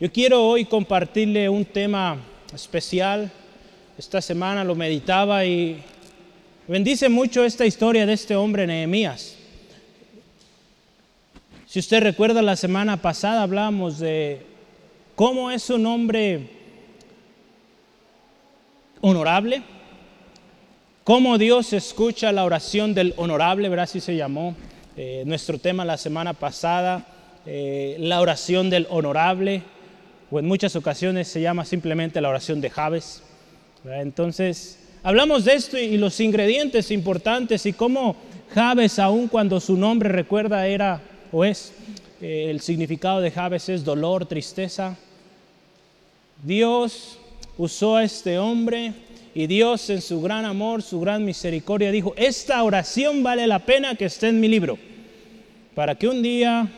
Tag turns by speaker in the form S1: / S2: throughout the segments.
S1: Yo quiero hoy compartirle un tema especial. Esta semana lo meditaba y bendice mucho esta historia de este hombre Nehemías. Si usted recuerda la semana pasada hablamos de cómo es un hombre honorable, cómo Dios escucha la oración del honorable, ¿verdad? Así se llamó eh, nuestro tema la semana pasada, eh, la oración del honorable, o en muchas ocasiones se llama simplemente la oración de Javes. Entonces, hablamos de esto y los ingredientes importantes y cómo Javes, aun cuando su nombre recuerda era o es, eh, el significado de Javes es dolor, tristeza. Dios usó a este hombre y Dios en su gran amor, su gran misericordia dijo, esta oración vale la pena que esté en mi libro, para que un día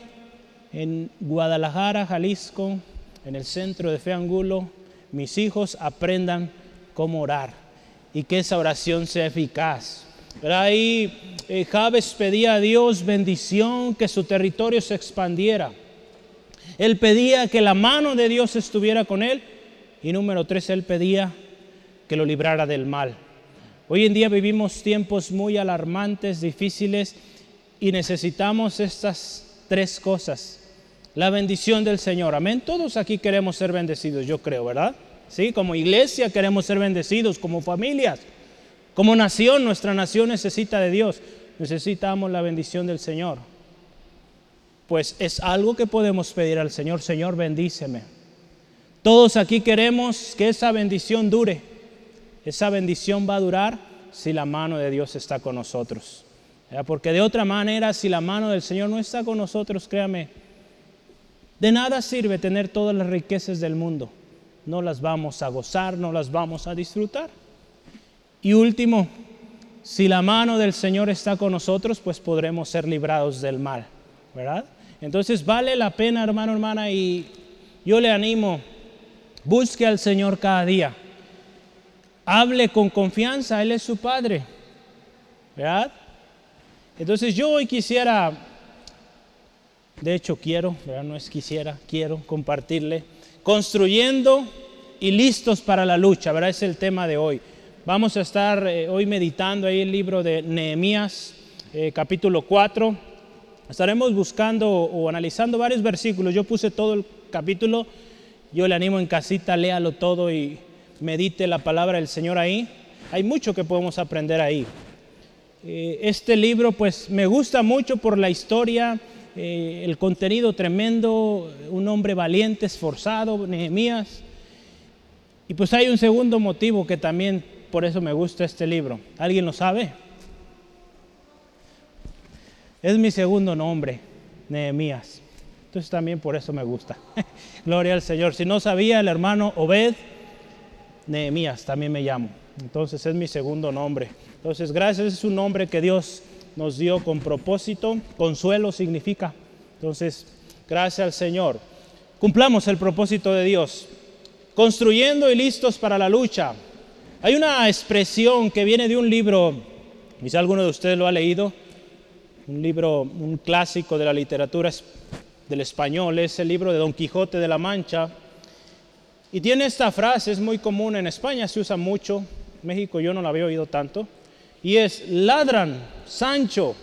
S1: en Guadalajara, Jalisco, en el centro de Fe Angulo, mis hijos aprendan cómo orar y que esa oración sea eficaz. Pero ahí eh, pedía a Dios bendición, que su territorio se expandiera. Él pedía que la mano de Dios estuviera con él. Y número tres, él pedía que lo librara del mal. Hoy en día vivimos tiempos muy alarmantes, difíciles, y necesitamos estas tres cosas la bendición del Señor. Amén. Todos aquí queremos ser bendecidos, yo creo, ¿verdad? Sí, como iglesia queremos ser bendecidos, como familias, como nación, nuestra nación necesita de Dios. Necesitamos la bendición del Señor. Pues es algo que podemos pedir al Señor, Señor, bendíceme. Todos aquí queremos que esa bendición dure. Esa bendición va a durar si la mano de Dios está con nosotros. Porque de otra manera, si la mano del Señor no está con nosotros, créame, de nada sirve tener todas las riquezas del mundo. No las vamos a gozar, no las vamos a disfrutar. Y último, si la mano del Señor está con nosotros, pues podremos ser librados del mal, ¿verdad? Entonces vale la pena, hermano, hermana, y yo le animo, busque al Señor cada día. Hable con confianza, Él es su Padre, ¿verdad? Entonces yo hoy quisiera de hecho, quiero, no es quisiera, quiero compartirle. Construyendo y listos para la lucha, ¿verdad? Es el tema de hoy. Vamos a estar eh, hoy meditando ahí el libro de Nehemías, eh, capítulo 4. Estaremos buscando o analizando varios versículos. Yo puse todo el capítulo. Yo le animo en casita, léalo todo y medite la palabra del Señor ahí. Hay mucho que podemos aprender ahí. Eh, este libro, pues, me gusta mucho por la historia eh, el contenido tremendo, un hombre valiente, esforzado, Nehemías. Y pues hay un segundo motivo que también por eso me gusta este libro. ¿Alguien lo sabe? Es mi segundo nombre, Nehemías. Entonces también por eso me gusta. Gloria al Señor. Si no sabía, el hermano Obed, Nehemías también me llamo. Entonces es mi segundo nombre. Entonces gracias, es un nombre que Dios nos dio con propósito. Consuelo significa. Entonces, gracias al Señor. Cumplamos el propósito de Dios. Construyendo y listos para la lucha. Hay una expresión que viene de un libro, quizá alguno de ustedes lo ha leído, un libro, un clásico de la literatura del español, es el libro de Don Quijote de la Mancha. Y tiene esta frase, es muy común en España, se usa mucho, México yo no la había oído tanto, y es, ladran, Sancho,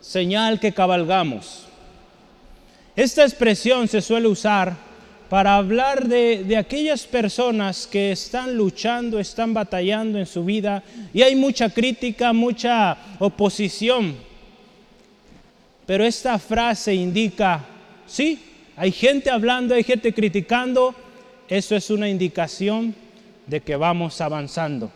S1: señal que cabalgamos. Esta expresión se suele usar para hablar de, de, aquellas personas que están luchando, están batallando en su vida y hay mucha crítica, mucha oposición. Pero esta frase indica, sí, hay gente hablando, hay gente criticando, eso es una indicación de que vamos avanzando.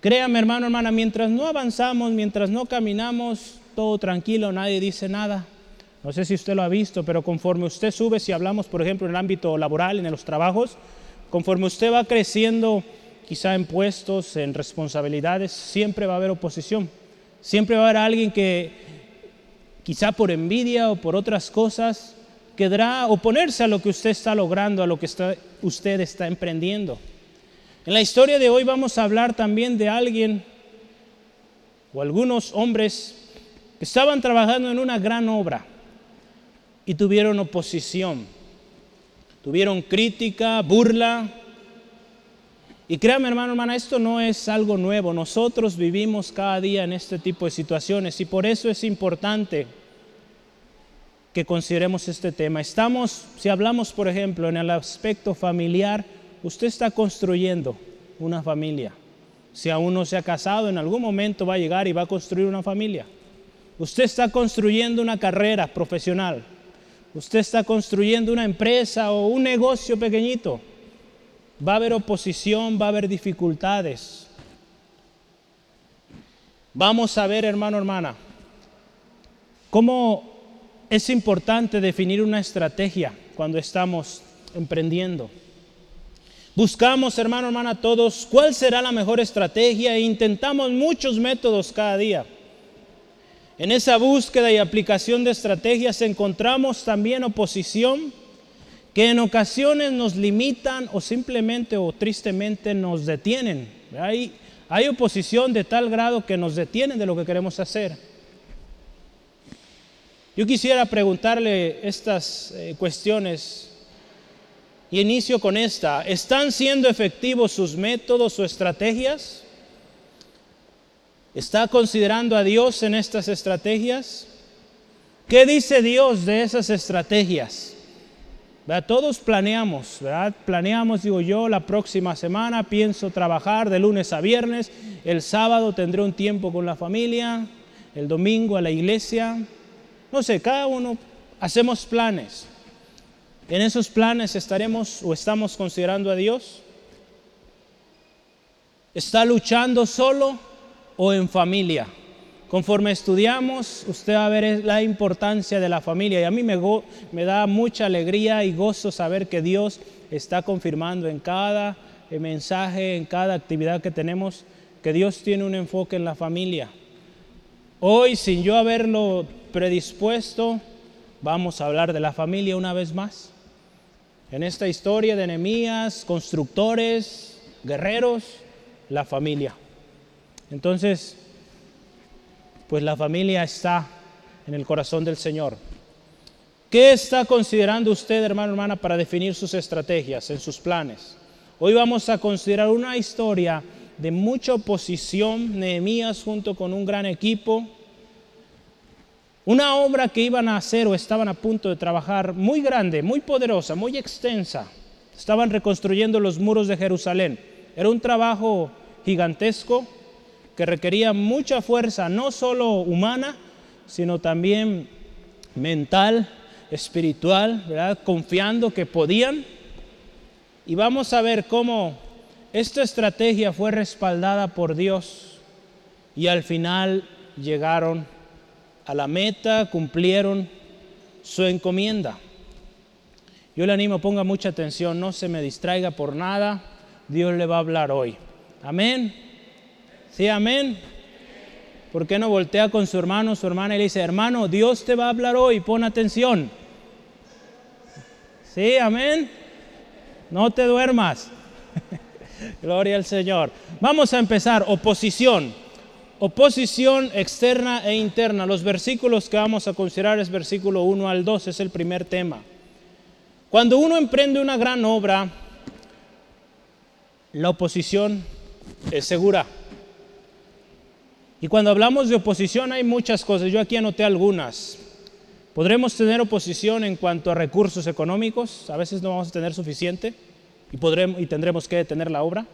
S1: Créame hermano, hermana, mientras no avanzamos, mientras no caminamos, todo tranquilo, nadie dice nada. No sé si usted lo ha visto, pero conforme usted sube, si hablamos por ejemplo en el ámbito laboral, en los trabajos, conforme usted va creciendo, quizá en puestos, en responsabilidades, siempre va a haber oposición. Siempre va a haber alguien que quizá por envidia o por otras cosas querrá oponerse a lo que usted está logrando, a lo que usted está emprendiendo. En la historia de hoy vamos a hablar también de alguien o algunos hombres que estaban trabajando en una gran obra y tuvieron oposición. tuvieron crítica, burla. Y créame hermano, hermana, esto no es algo nuevo. Nosotros vivimos cada día en este tipo de situaciones y por eso es importante que consideremos este tema. Estamos, si hablamos por ejemplo en el aspecto familiar, usted está construyendo una familia. Si aún no se ha casado, en algún momento va a llegar y va a construir una familia. Usted está construyendo una carrera profesional. Usted está construyendo una empresa o un negocio pequeñito. Va a haber oposición, va a haber dificultades. Vamos a ver, hermano, hermana, cómo es importante definir una estrategia cuando estamos emprendiendo. Buscamos, hermano, hermana, todos cuál será la mejor estrategia e intentamos muchos métodos cada día. En esa búsqueda y aplicación de estrategias encontramos también oposición que en ocasiones nos limitan o simplemente o tristemente nos detienen. Hay, hay oposición de tal grado que nos detienen de lo que queremos hacer. Yo quisiera preguntarle estas eh, cuestiones y inicio con esta. ¿Están siendo efectivos sus métodos o estrategias? ¿Está considerando a Dios en estas estrategias? ¿Qué dice Dios de esas estrategias? Todos planeamos, ¿verdad? Planeamos, digo yo, la próxima semana pienso trabajar de lunes a viernes, el sábado tendré un tiempo con la familia, el domingo a la iglesia. No sé, cada uno hacemos planes. En esos planes estaremos o estamos considerando a Dios. ¿Está luchando solo o en familia. Conforme estudiamos, usted va a ver la importancia de la familia y a mí me, me da mucha alegría y gozo saber que Dios está confirmando en cada eh, mensaje, en cada actividad que tenemos, que Dios tiene un enfoque en la familia. Hoy, sin yo haberlo predispuesto, vamos a hablar de la familia una vez más. En esta historia de enemías, constructores, guerreros, la familia. Entonces, pues la familia está en el corazón del Señor. ¿Qué está considerando usted, hermano, hermana, para definir sus estrategias, en sus planes? Hoy vamos a considerar una historia de mucha oposición, Nehemías junto con un gran equipo, una obra que iban a hacer o estaban a punto de trabajar muy grande, muy poderosa, muy extensa. Estaban reconstruyendo los muros de Jerusalén. Era un trabajo gigantesco, que requería mucha fuerza, no solo humana, sino también mental, espiritual, ¿verdad? confiando que podían. Y vamos a ver cómo esta estrategia fue respaldada por Dios y al final llegaron a la meta, cumplieron su encomienda. Yo le animo, ponga mucha atención, no se me distraiga por nada, Dios le va a hablar hoy. Amén. Sí, amén. ¿Por qué no voltea con su hermano, su hermana y le dice, hermano, Dios te va a hablar hoy, pon atención? Sí, amén. No te duermas. Gloria al Señor. Vamos a empezar. Oposición. Oposición externa e interna. Los versículos que vamos a considerar es versículo 1 al 2, es el primer tema. Cuando uno emprende una gran obra, la oposición es segura. Y cuando hablamos de oposición hay muchas cosas, yo aquí anoté algunas. Podremos tener oposición en cuanto a recursos económicos, a veces no vamos a tener suficiente y, podremos, y tendremos que detener la obra.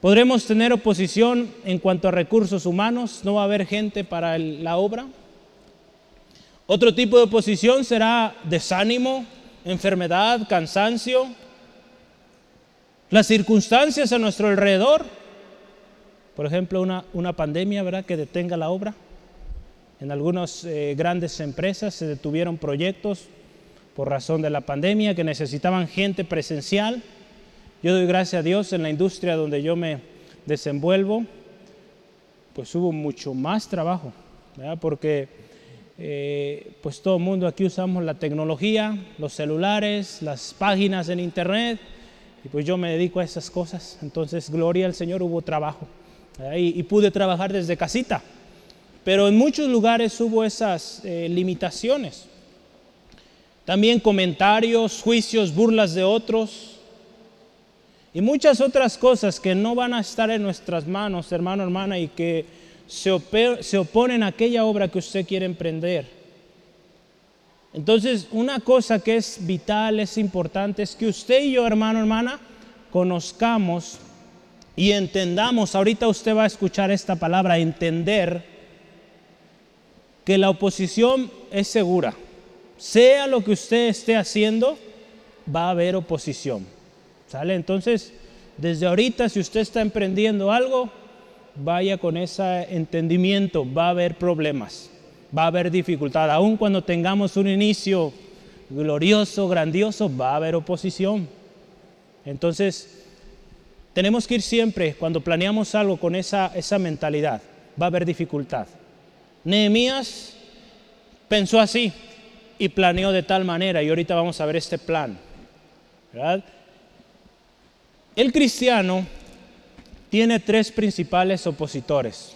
S1: Podremos tener oposición en cuanto a recursos humanos, no va a haber gente para la obra. Otro tipo de oposición será desánimo, enfermedad, cansancio, las circunstancias a nuestro alrededor por ejemplo, una, pandemia ¿verdad? que detenga la obra. En algunas eh, grandes empresas se detuvieron proyectos por razón de la pandemia que necesitaban gente presencial. Yo doy gracias a Dios en la industria donde yo me desenvuelvo, pues hubo mucho más trabajo, porque eh, pues todo el mundo aquí usamos la tecnología, los celulares, las páginas en internet, y pues yo me dedico a esas cosas. Entonces, gloria al Señor, hubo trabajo y, pude trabajar desde casita. Pero en muchos lugares hubo esas eh, limitaciones. también comentarios, juicios, burlas de otros y muchas otras cosas que no van a estar en nuestras manos, hermano, hermana, y que se, oponen a aquella obra que usted quiere emprender. Entonces, una cosa que es vital, es importante, es que usted y yo, hermano, hermana, conozcamos y entendamos, ahorita usted va a escuchar esta palabra, entender que la oposición es segura. Sea lo que usted esté haciendo, va a haber oposición. ¿Sale? Entonces, desde ahorita, si usted está emprendiendo algo, vaya con ese entendimiento, va a haber problemas, va a haber dificultad. Aun cuando tengamos un inicio glorioso, grandioso, va a haber oposición. Entonces, tenemos que ir siempre, cuando planeamos algo, con esa, esa mentalidad. Va a haber dificultad. Nehemías pensó así y planeó de tal manera, y ahorita vamos a ver este plan. ¿verdad? El cristiano tiene tres principales opositores.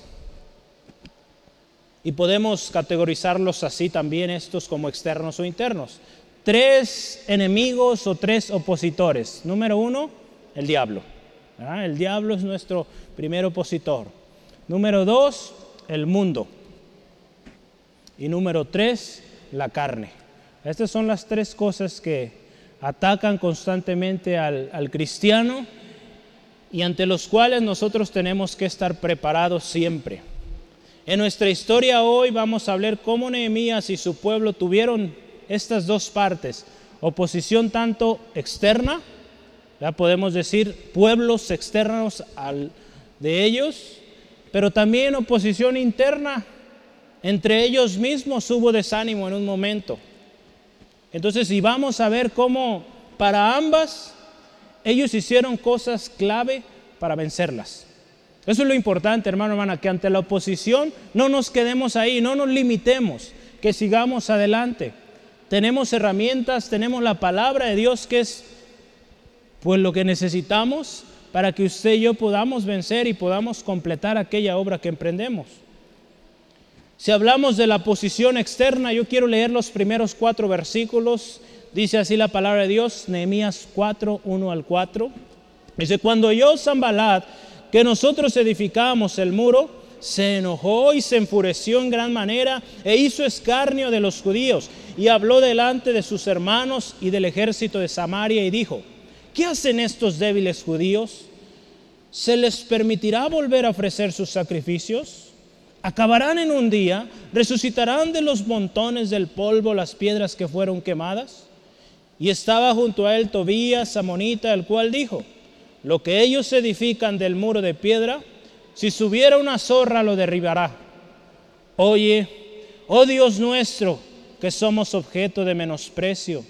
S1: Y podemos categorizarlos así también estos como externos o internos. Tres enemigos o tres opositores. Número uno, el diablo. El diablo es nuestro primer opositor. Número dos, el mundo. Y número tres, la carne. Estas son las tres cosas que atacan constantemente al, cristiano y ante los cuales nosotros tenemos que estar preparados siempre. En nuestra historia hoy vamos a ver cómo Nehemías y su pueblo tuvieron estas dos partes, oposición tanto externa, ya podemos decir pueblos externos al, de ellos, pero también oposición interna. Entre ellos mismos hubo desánimo en un momento. Entonces, si vamos a ver cómo para ambas ellos hicieron cosas clave para vencerlas. Eso es lo importante, hermano, hermana, que ante la oposición no nos quedemos ahí, no nos limitemos, que sigamos adelante. Tenemos herramientas, tenemos la palabra de Dios que es pues lo que necesitamos para que usted y yo podamos vencer y podamos completar aquella obra que emprendemos. Si hablamos de la posición externa, yo quiero leer los primeros cuatro versículos. Dice así la palabra de Dios, Nehemías 4, 1 al 4. Dice, cuando yo, Zambalat, que nosotros edificamos el muro, se enojó y se enfureció en gran manera e hizo escarnio de los judíos y habló delante de sus hermanos y del ejército de Samaria y dijo, ¿qué hacen estos débiles judíos? ¿Se les permitirá volver a ofrecer sus sacrificios? Acabarán en un día, resucitarán de los montones del polvo las piedras que fueron quemadas. Y estaba junto a él Tobías, Samonita, el cual dijo, lo que ellos edifican del muro de piedra, si subiera una zorra lo derribará. Oye, oh Dios nuestro, que somos objeto de menosprecio,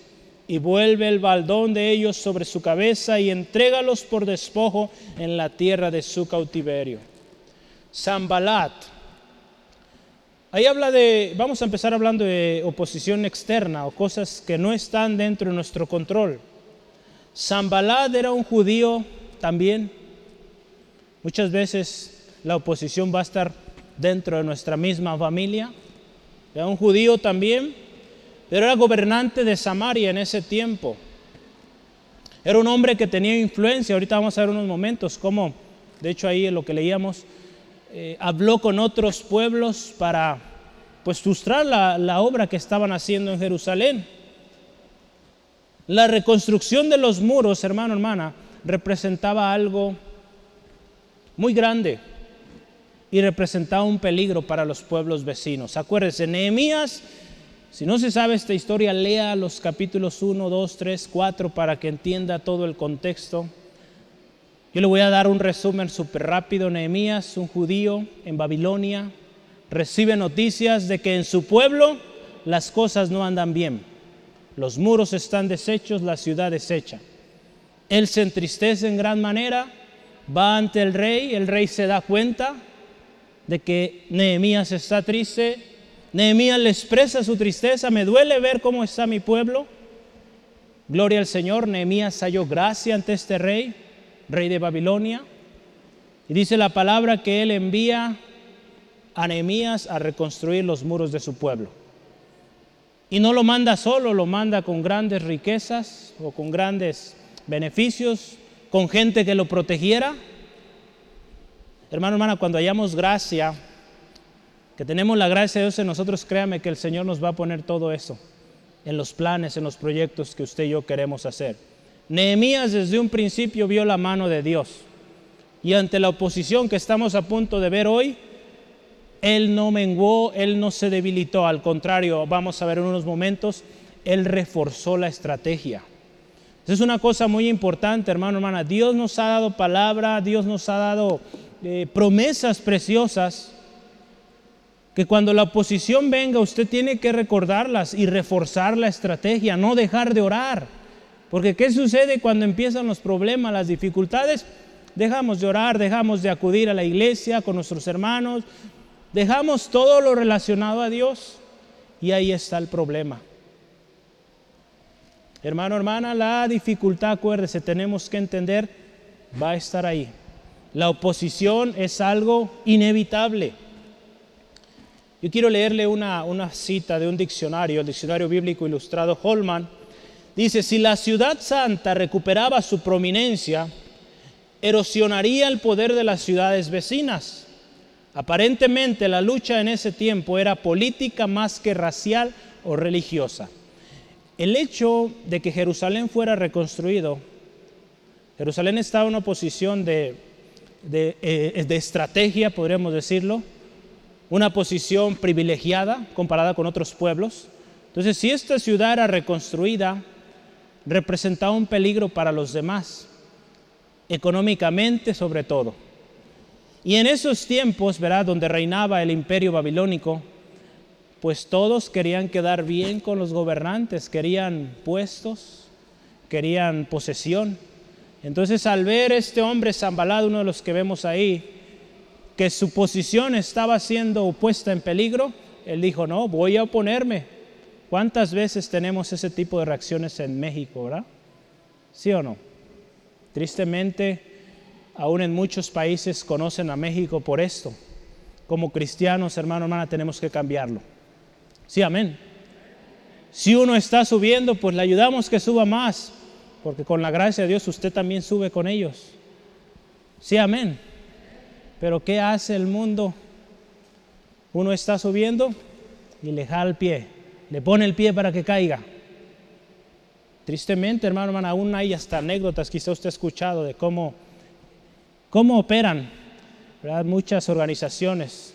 S1: y vuelve el baldón de ellos sobre su cabeza y entrégalos por despojo en la tierra de su cautiverio. Zambalat, Ahí habla de, vamos a empezar hablando de oposición externa o cosas que no están dentro de nuestro control. Zambalad era un judío también. Muchas veces la oposición va a estar dentro de nuestra misma familia. Era un judío también, pero era gobernante de Samaria en ese tiempo. Era un hombre que tenía influencia. Ahorita vamos a ver unos momentos cómo, de hecho ahí en lo que leíamos, eh, habló con otros pueblos para pues frustrar la, la obra que estaban haciendo en Jerusalén. La reconstrucción de los muros, hermano, hermana, representaba algo muy grande y representaba un peligro para los pueblos vecinos. Acuérdense, Nehemías, si no se sabe esta historia, lea los capítulos 1, 2, 3, 4 para que entienda todo el contexto. Yo le voy a dar un resumen súper rápido. Nehemías, un judío en Babilonia, recibe noticias de que en su pueblo las cosas no andan bien. Los muros están deshechos, la ciudad deshecha. Él se entristece en gran manera, va ante el rey, el rey se da cuenta de que Nehemías está triste. Nehemías le expresa su tristeza, me duele ver cómo está mi pueblo. Gloria al Señor, Nehemías halló gracia ante este rey rey de Babilonia. Y dice la palabra que él envía a Nehemías a reconstruir los muros de su pueblo. Y no lo manda solo, lo manda con grandes riquezas o con grandes beneficios, con gente que lo protegiera. Hermano, hermana, cuando hayamos gracia, que tenemos la gracia de Dios en nosotros, créame que el Señor nos va a poner todo eso en los planes, en los proyectos que usted y yo queremos hacer. Nehemías desde un principio vio la mano de Dios. Y ante la oposición que estamos a punto de ver hoy, él no menguó, Él no se debilitó, al contrario, vamos a ver en unos momentos, Él reforzó la estrategia. Esa es una cosa muy importante, hermano, hermana. Dios nos ha dado palabra, Dios nos ha dado eh, promesas preciosas que cuando la oposición venga usted tiene que recordarlas y reforzar la estrategia, no dejar de orar. Porque ¿qué sucede cuando empiezan los problemas, las dificultades? Dejamos de orar, dejamos de acudir a la iglesia con nuestros hermanos, Dejamos todo lo relacionado a Dios y ahí está el problema. Hermano, hermana, la dificultad, acuérdese, tenemos que entender, va a estar ahí. La oposición es algo inevitable. Yo quiero leerle una, una cita de un diccionario, el diccionario bíblico ilustrado Holman. Dice, si la ciudad santa recuperaba su prominencia, erosionaría el poder de las ciudades vecinas Aparentemente la lucha en ese tiempo era política más que racial o religiosa. El hecho de que Jerusalén fuera reconstruido, Jerusalén estaba en una posición de, de, eh, de estrategia, podríamos decirlo, una posición privilegiada comparada con otros pueblos. Entonces, si esta ciudad era reconstruida, representaba un peligro para los demás, económicamente sobre todo. Y en esos tiempos, ¿verdad? Donde reinaba el imperio babilónico, pues todos querían quedar bien con los gobernantes, querían puestos, querían posesión. Entonces al ver este hombre Zambalado, uno de los que vemos ahí, que su posición estaba siendo puesta en peligro, él dijo, no, voy a oponerme. ¿Cuántas veces tenemos ese tipo de reacciones en México, verdad? ¿Sí o no? Tristemente, aún en muchos países conocen a México por esto. Como cristianos, hermano, hermana, tenemos que cambiarlo. Sí, amén. Si uno está subiendo, pues le ayudamos que suba más, porque con la gracia de Dios usted también sube con ellos. Sí, amén. Pero ¿qué hace el mundo? Uno está subiendo y le jala el pie, le pone el pie para que caiga. Tristemente, hermano, hermana, aún hay hasta anécdotas, quizá usted ha escuchado de cómo ¿Cómo operan muchas organizaciones?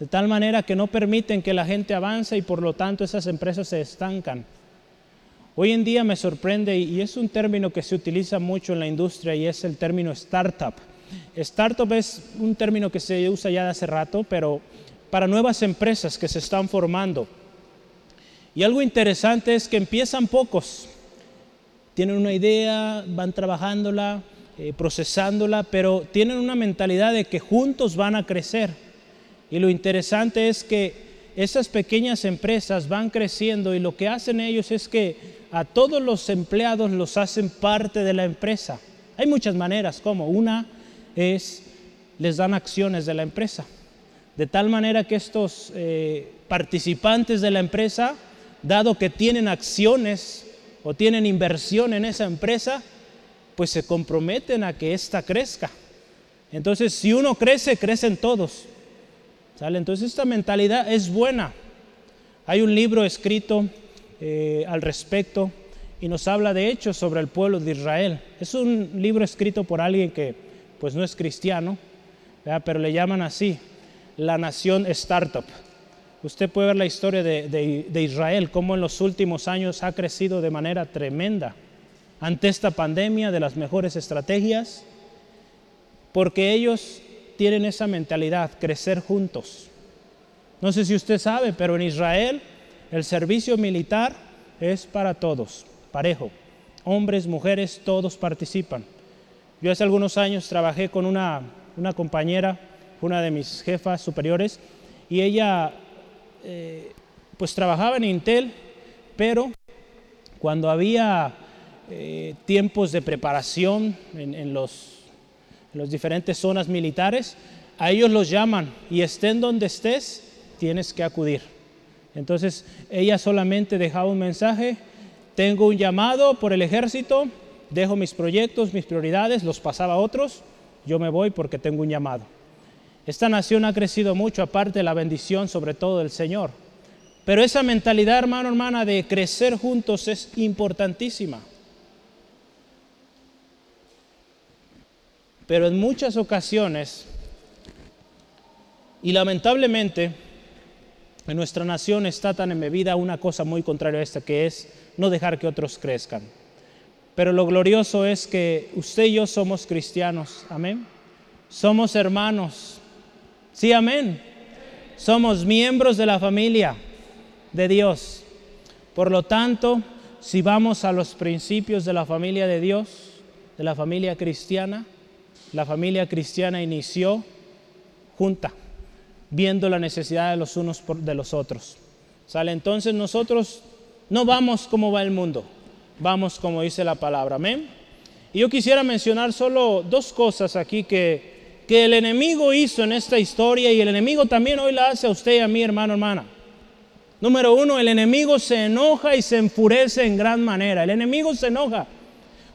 S1: De tal manera que no permiten que la gente avance y por lo tanto esas empresas se estancan. Hoy en día me sorprende y es un término que se utiliza mucho en la industria y es el término startup. Startup es un término que se usa ya de hace rato, pero para nuevas empresas que se están formando. Y algo interesante es que empiezan pocos, tienen una idea, van trabajándola, eh, procesándola, pero tienen una mentalidad de que juntos van a crecer. Y lo interesante es que esas pequeñas empresas van creciendo y lo que hacen ellos es que a todos los empleados los hacen parte de la empresa. Hay muchas maneras como. Una es les dan acciones de la empresa. De tal manera que estos eh, participantes de la empresa, dado que tienen acciones o tienen inversión en esa empresa, pues se comprometen a que ésta crezca. Entonces, si uno crece, crecen todos. ¿Sale? Entonces, esta mentalidad es buena. Hay un libro escrito eh, al respecto y nos habla de hecho sobre el pueblo de Israel. Es un libro escrito por alguien que pues no es cristiano, pero le llaman así, la nación startup. Usted puede ver la historia de, de Israel, cómo en los últimos años ha crecido de manera tremenda ante esta pandemia de las mejores estrategias, porque ellos tienen esa mentalidad, crecer juntos. No sé si usted sabe, pero en Israel el servicio militar es para todos, parejo. Hombres, mujeres, todos participan. Yo hace algunos años trabajé con una, compañera, una de mis jefas superiores, y ella eh, pues trabajaba en Intel, pero cuando había eh, tiempos de preparación en, los, en las diferentes zonas militares, a ellos los llaman y estén donde estés, tienes que acudir. Entonces ella solamente dejaba un mensaje, tengo un llamado por el ejército, dejo mis proyectos, mis prioridades, los pasaba a otros, yo me voy porque tengo un llamado. Esta nación ha crecido mucho, aparte de la bendición sobre todo del Señor. Pero esa mentalidad, hermano, hermana, de crecer juntos es importantísima. Pero en muchas ocasiones, y lamentablemente, en nuestra nación está tan embebida una cosa muy contraria a esta, que es no dejar que otros crezcan. Pero lo glorioso es que usted y yo somos cristianos, amén. Somos hermanos, sí, amén. Somos miembros de la familia de Dios. Por lo tanto, si vamos a los principios de la familia de Dios, de la familia cristiana, la familia cristiana inició junta, viendo la necesidad de los unos de los otros. ¿Sale? Entonces nosotros no vamos como va el mundo, vamos como dice la palabra. Amén. Y yo quisiera mencionar solo dos cosas aquí que, que el enemigo hizo en esta historia y el enemigo también hoy la hace a usted y a mí, hermano, hermana. Número uno, el enemigo se enoja y se enfurece en gran manera. El enemigo se enoja.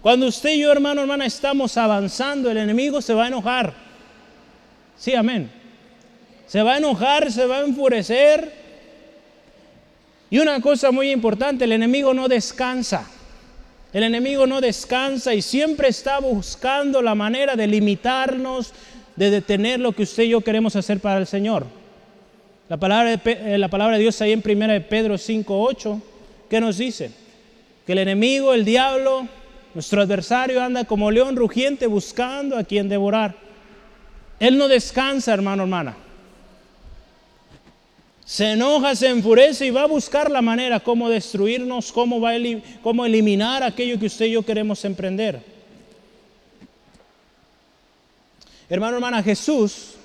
S1: Cuando usted y yo, hermano, hermana, estamos avanzando, el enemigo se va a enojar. Sí, amén. Se va a enojar, se va a enfurecer. Y una cosa muy importante, el enemigo no descansa. El enemigo no descansa y siempre está buscando la manera de limitarnos, de detener lo que usted y yo queremos hacer para el Señor. La palabra de, eh, la palabra de Dios ahí en 1 Pedro 5.8, ¿qué nos dice? Que el enemigo, el diablo, nuestro adversario anda como león rugiente buscando a quien devorar. Él no descansa, hermano, hermana. Se enoja, se enfurece y va a buscar la manera cómo destruirnos, cómo, va cómo eliminar aquello que usted y yo queremos emprender. Hermano, hermana, Jesús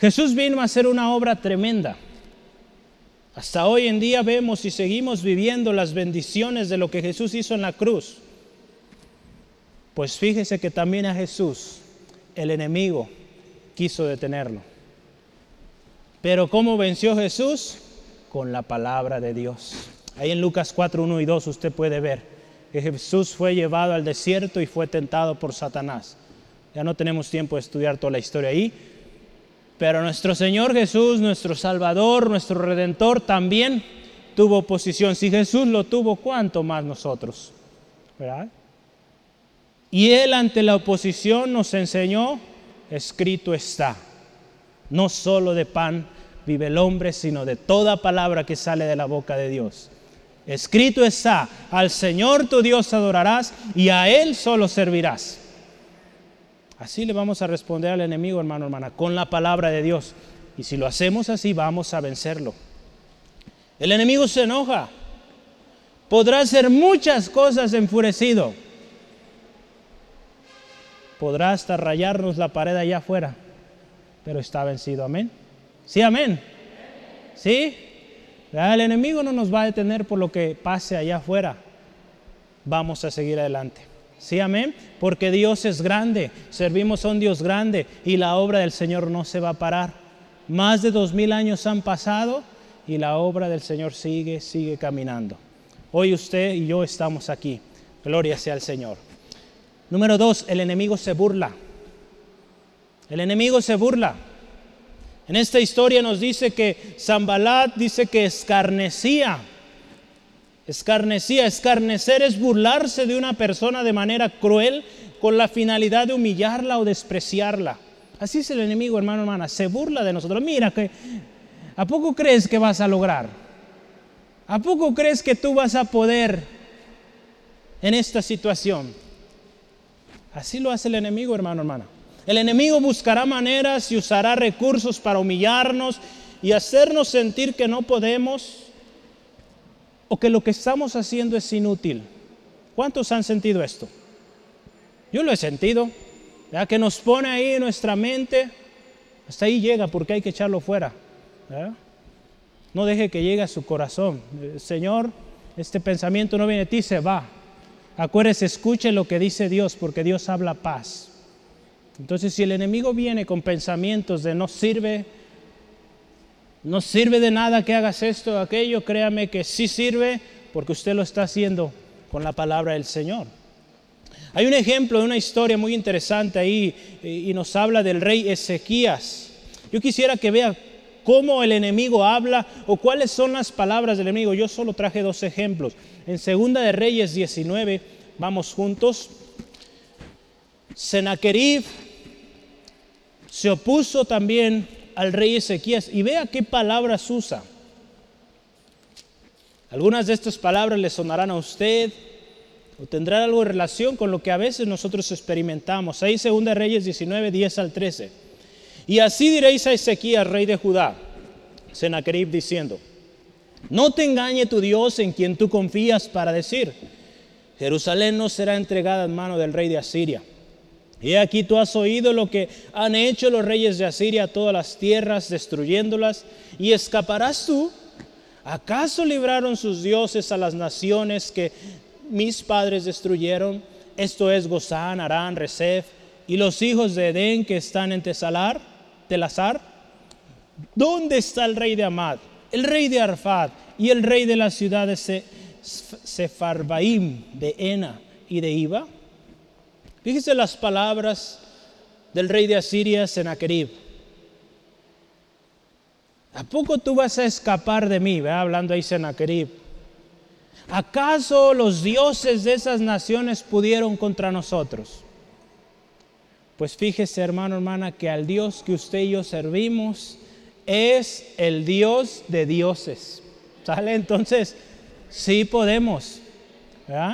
S1: Jesús vino a hacer una obra tremenda. Hasta hoy en día vemos y seguimos viviendo las bendiciones de lo que Jesús hizo en la cruz. Pues fíjese que también a Jesús el enemigo quiso detenerlo. Pero ¿cómo venció Jesús? Con la palabra de Dios. Ahí en Lucas 4, 1 y 2 usted puede ver que Jesús fue llevado al desierto y fue tentado por Satanás. Ya no tenemos tiempo de estudiar toda la historia ahí, pero nuestro Señor Jesús, nuestro Salvador, nuestro Redentor, también tuvo oposición. Si Jesús lo tuvo, ¿cuánto más nosotros? ¿Verdad? Y Él ante la oposición nos enseñó, escrito está, no solo de pan vive el hombre, sino de toda palabra que sale de la boca de Dios. Escrito está, al Señor tu Dios adorarás y a Él solo servirás. Así le vamos a responder al enemigo, hermano, hermana, con la palabra de Dios. Y si lo hacemos así, vamos a vencerlo. El enemigo se enoja. Podrá hacer muchas cosas enfurecido. Podrá hasta rayarnos la pared allá afuera. Pero está vencido. Amén. Sí, amén. Sí. El enemigo no nos va a detener por lo que pase allá afuera. Vamos a seguir adelante. Sí, amén. Porque Dios es grande, servimos a un Dios grande y la obra del Señor no se va a parar. Más de dos mil años han pasado y la obra del Señor sigue, sigue caminando. Hoy usted y yo estamos aquí. Gloria sea al Señor. Número dos, el enemigo se burla. El enemigo se burla. En esta historia nos dice que Zambalat dice que escarnecía Escarnecía, escarnecer es burlarse de una persona de manera cruel con la finalidad de humillarla o despreciarla. Así es el enemigo, hermano, hermana, se burla de nosotros. Mira que, ¿a poco crees que vas a lograr? ¿A poco crees que tú vas a poder en esta situación? Así lo hace el enemigo, hermano, hermana. El enemigo buscará maneras y usará recursos para humillarnos y hacernos sentir que no podemos o que lo que estamos haciendo es inútil. ¿Cuántos han sentido esto? Yo lo he sentido, ya que nos pone ahí en nuestra mente, hasta ahí llega porque hay que echarlo fuera. No deje que llegue a su corazón. Señor, este pensamiento no viene de ti, se va. Acuérdese, escuche lo que dice Dios, porque Dios habla paz. Entonces, si el enemigo viene con pensamientos de no sirve, no sirve de nada que hagas esto o aquello, créame que sí sirve porque usted lo está haciendo con la palabra del Señor. Hay un ejemplo de una historia muy interesante ahí y nos habla del rey Ezequías. Yo quisiera que vea cómo el enemigo habla o cuáles son las palabras del enemigo. Yo solo traje dos ejemplos. En Segunda de Reyes 19, vamos juntos. Senaquerib se opuso también al rey Ezequías y vea qué palabras usa. Algunas de estas palabras le sonarán a usted o tendrán algo en relación con lo que a veces nosotros experimentamos. Ahí Segunda Reyes 19, 10 al 13. Y así diréis a Ezequías, rey de Judá, Senaquerib diciendo, no te engañe tu Dios en quien tú confías para decir, Jerusalén no será entregada en mano del rey de Asiria. Y aquí tú has oído lo que han hecho los reyes de Asiria a todas las tierras, destruyéndolas, y escaparás tú. ¿Acaso libraron sus dioses a las naciones que mis padres destruyeron? Esto es Gozán, Arán, Resef, y los hijos de Edén que están en Tesalar, Telazar. ¿Dónde está el rey de Amad, el rey de Arfad y el rey de la ciudad de Sefarbaim, de Ena y de Iba? Fíjese las palabras del rey de Asiria, Senaquerib. ¿A poco tú vas a escapar de mí? Hablando ahí Senaquerib. ¿Acaso los dioses de esas naciones pudieron contra nosotros? Pues fíjese, hermano, hermana, que al Dios que usted y yo servimos es el Dios de dioses. ¿Sale? Entonces, sí podemos.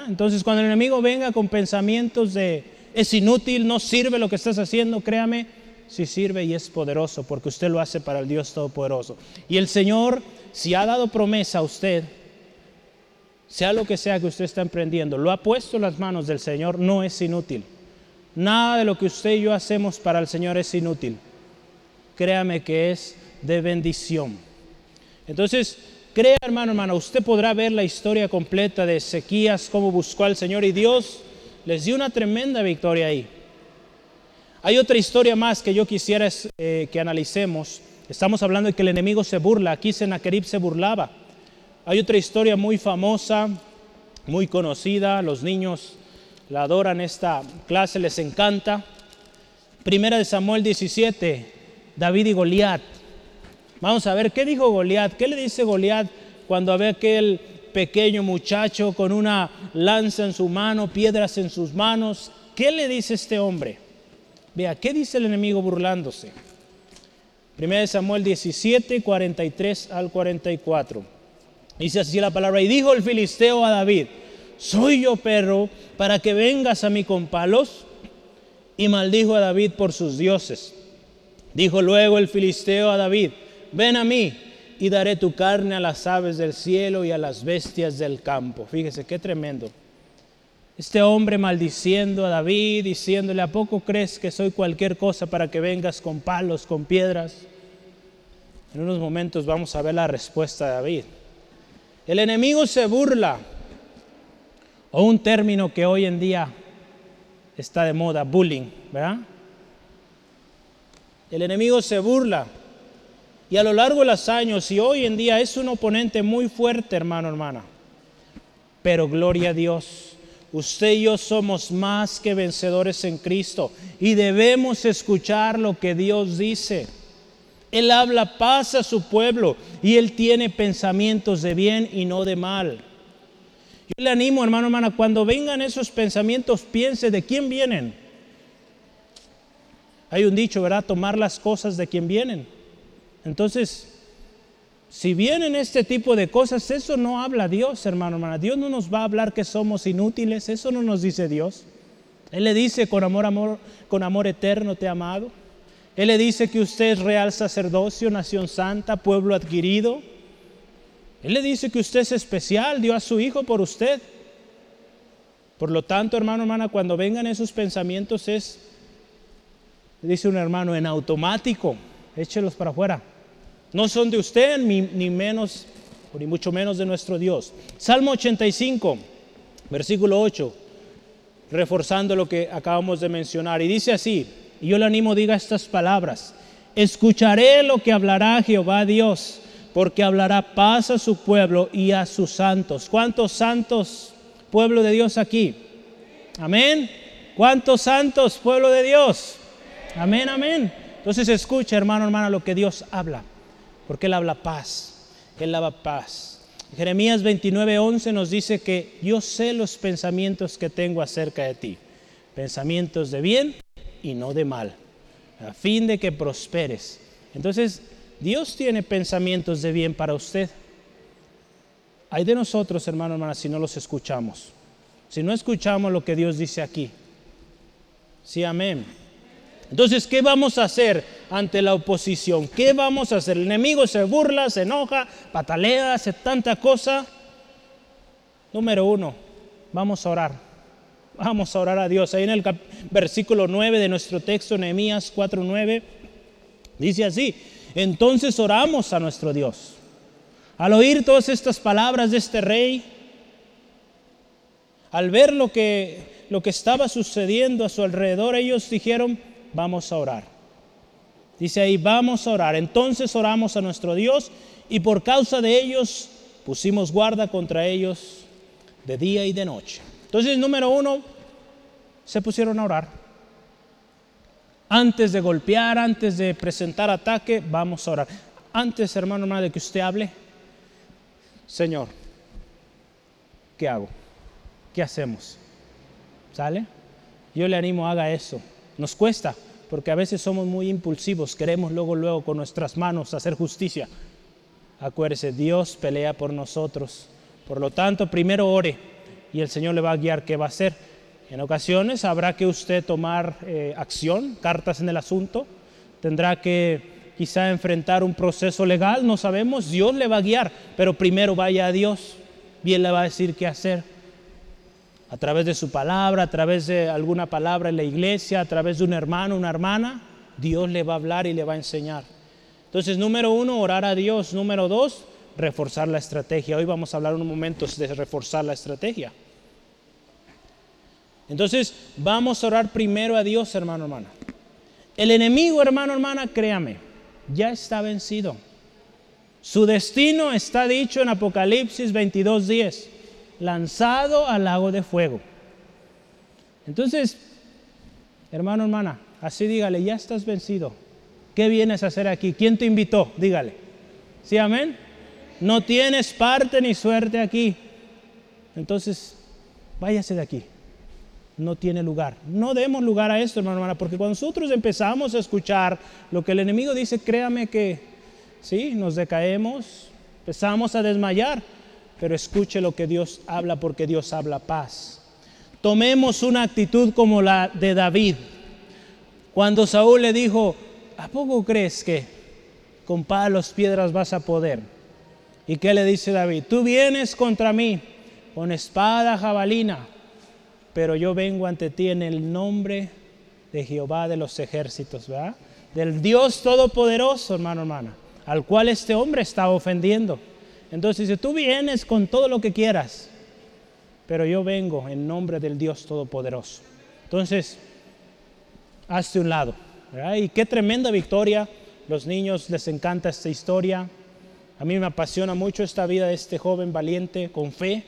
S1: Entonces, cuando el enemigo venga con pensamientos de es inútil, no sirve lo que estás haciendo, créame, sí sirve y es poderoso, porque usted lo hace para el Dios Todopoderoso. Y el Señor, si ha dado promesa a usted, sea lo que sea que usted está emprendiendo, lo ha puesto en las manos del Señor, no es inútil. Nada de lo que usted y yo hacemos para el Señor es inútil. Créame que es de bendición. Entonces, crea hermano, hermano, usted podrá ver la historia completa de Ezequías, cómo buscó al Señor y Dios les dio una tremenda victoria ahí. Hay otra historia más que yo quisiera eh, que analicemos. Estamos hablando de que el enemigo se burla. Aquí Senaquerib se burlaba. Hay otra historia muy famosa, muy conocida. Los niños la adoran. Esta clase les encanta. Primera de Samuel 17, David y Goliat. Vamos a ver qué dijo Goliat. ¿Qué le dice Goliat cuando ve aquel pequeño muchacho con una lanza en su mano, piedras en sus manos. ¿Qué le dice este hombre? Vea, ¿qué dice el enemigo burlándose? 1 Samuel 17, 43 al 44. Dice así la palabra, y dijo el filisteo a David, soy yo perro para que vengas a mí con palos. Y maldijo a David por sus dioses. Dijo luego el filisteo a David, ven a mí y daré tu carne a las aves del cielo y a las bestias del campo. Fíjese qué tremendo. Este hombre maldiciendo a David, diciéndole, ¿a poco crees que soy cualquier cosa para que vengas con palos, con piedras? En unos momentos vamos a ver la respuesta de David. El enemigo se burla, o un término que hoy en día está de moda, bullying, ¿verdad? El enemigo se burla y a lo largo de los años y hoy en día es un oponente muy fuerte, hermano, hermana. Pero gloria a Dios, usted y yo somos más que vencedores en Cristo y debemos escuchar lo que Dios dice. Él habla paz a su pueblo y Él tiene pensamientos de bien y no de mal. Yo le animo, hermano, hermana, cuando vengan esos pensamientos, piense de quién vienen. Hay un dicho, ¿verdad? Tomar las cosas de quién vienen. Entonces, si vienen este tipo de cosas, eso no habla Dios, hermano, hermana. Dios no nos va a hablar que somos inútiles, eso no nos dice Dios. Él le dice con amor, amor, con amor eterno te he amado. Él le dice que usted es real sacerdocio, nación santa, pueblo adquirido. Él le dice que usted es especial, dio a su hijo por usted. Por lo tanto, hermano, hermana, cuando vengan esos pensamientos es, dice un hermano, en automático, échelos para afuera. No son de usted, ni, menos, ni mucho menos de nuestro Dios. Salmo 85, versículo 8, reforzando lo que acabamos de mencionar. Y dice así, y yo le animo, diga estas palabras. escucharé lo que hablará Jehová Dios, porque hablará paz a su pueblo y a sus santos. ¿Cuántos santos, pueblo de Dios aquí? Amén. ¿Cuántos santos, pueblo de Dios? Amén, amén. Entonces escucha, hermano, hermana, lo que Dios habla, porque Él habla paz, Él habla paz. Jeremías 29, 11 nos dice que yo sé los pensamientos que tengo acerca de ti, pensamientos de bien y no de mal, a fin de que prosperes. Entonces, Dios tiene pensamientos de bien para usted. Hay de nosotros, hermano, hermana, si no los escuchamos, si no escuchamos lo que Dios dice aquí. Sí, amén. Entonces, ¿qué vamos a hacer ante la oposición? ¿Qué vamos a hacer? El enemigo se burla, se enoja, patalea, hace tanta cosa. Número uno, vamos a orar. Vamos a orar a Dios. Ahí en el versículo 9 de nuestro texto, Nehemías 4:9, dice así: Entonces oramos a nuestro Dios. Al oír todas estas palabras de este rey, al ver lo que, lo que estaba sucediendo a su alrededor, ellos dijeron, vamos a orar. Dice ahí, vamos a orar. Entonces oramos a nuestro Dios y por causa de ellos pusimos guarda contra ellos de día y de noche. Entonces, número uno, se pusieron a orar. Antes de golpear, antes de presentar ataque, vamos a orar. Antes, hermano, hermano, de que usted hable, Señor, ¿qué hago? ¿Qué hacemos? ¿Sale? Yo le animo, haga eso. Nos cuesta, porque a veces somos muy impulsivos, queremos luego, luego con nuestras manos hacer justicia. Acuérdese, Dios pelea por nosotros. Por lo tanto, primero ore y el Señor le va a guiar qué va a hacer. En ocasiones habrá que usted tomar eh, acción, cartas en el asunto, tendrá que quizá enfrentar un proceso legal, no sabemos, Dios le va a guiar, pero primero vaya a Dios, bien le va a decir qué hacer a través de su palabra, a través de alguna palabra en la iglesia, a través de un hermano, una hermana, Dios le va a hablar y le va a enseñar. Entonces, número uno, orar a Dios. Número dos, reforzar la estrategia. Hoy vamos a hablar unos momentos de reforzar la estrategia. Entonces, vamos a orar primero a Dios, hermano, hermana. El enemigo, hermano, hermana, créame, ya está vencido. Su destino está dicho en Apocalipsis 22.10 lanzado al lago de fuego. Entonces, hermano, hermana, así dígale, ya estás vencido. ¿Qué vienes a hacer aquí? ¿Quién te invitó? Dígale. ¿Sí, amén? No tienes parte ni suerte aquí. Entonces, váyase de aquí. No tiene lugar. No demos lugar a esto, hermano, hermana, porque cuando nosotros empezamos a escuchar lo que el enemigo dice, créame que, sí, nos decaemos, empezamos a desmayar pero escuche lo que Dios habla porque Dios habla paz. Tomemos una actitud como la de David. Cuando Saúl le dijo, ¿a poco crees que con palos, piedras vas a poder? ¿Y qué le dice David? Tú vienes contra mí con espada jabalina, pero yo vengo ante ti en el nombre de Jehová de los ejércitos. Del Dios Todopoderoso, hermano, hermana, al cual este hombre está ofendiendo. Entonces si tú vienes con todo lo que quieras, pero yo vengo en nombre del Dios Todopoderoso. Entonces, hazte un lado. Y qué tremenda victoria. Los niños les encanta esta historia. A mí me apasiona mucho esta vida de este joven valiente con fe.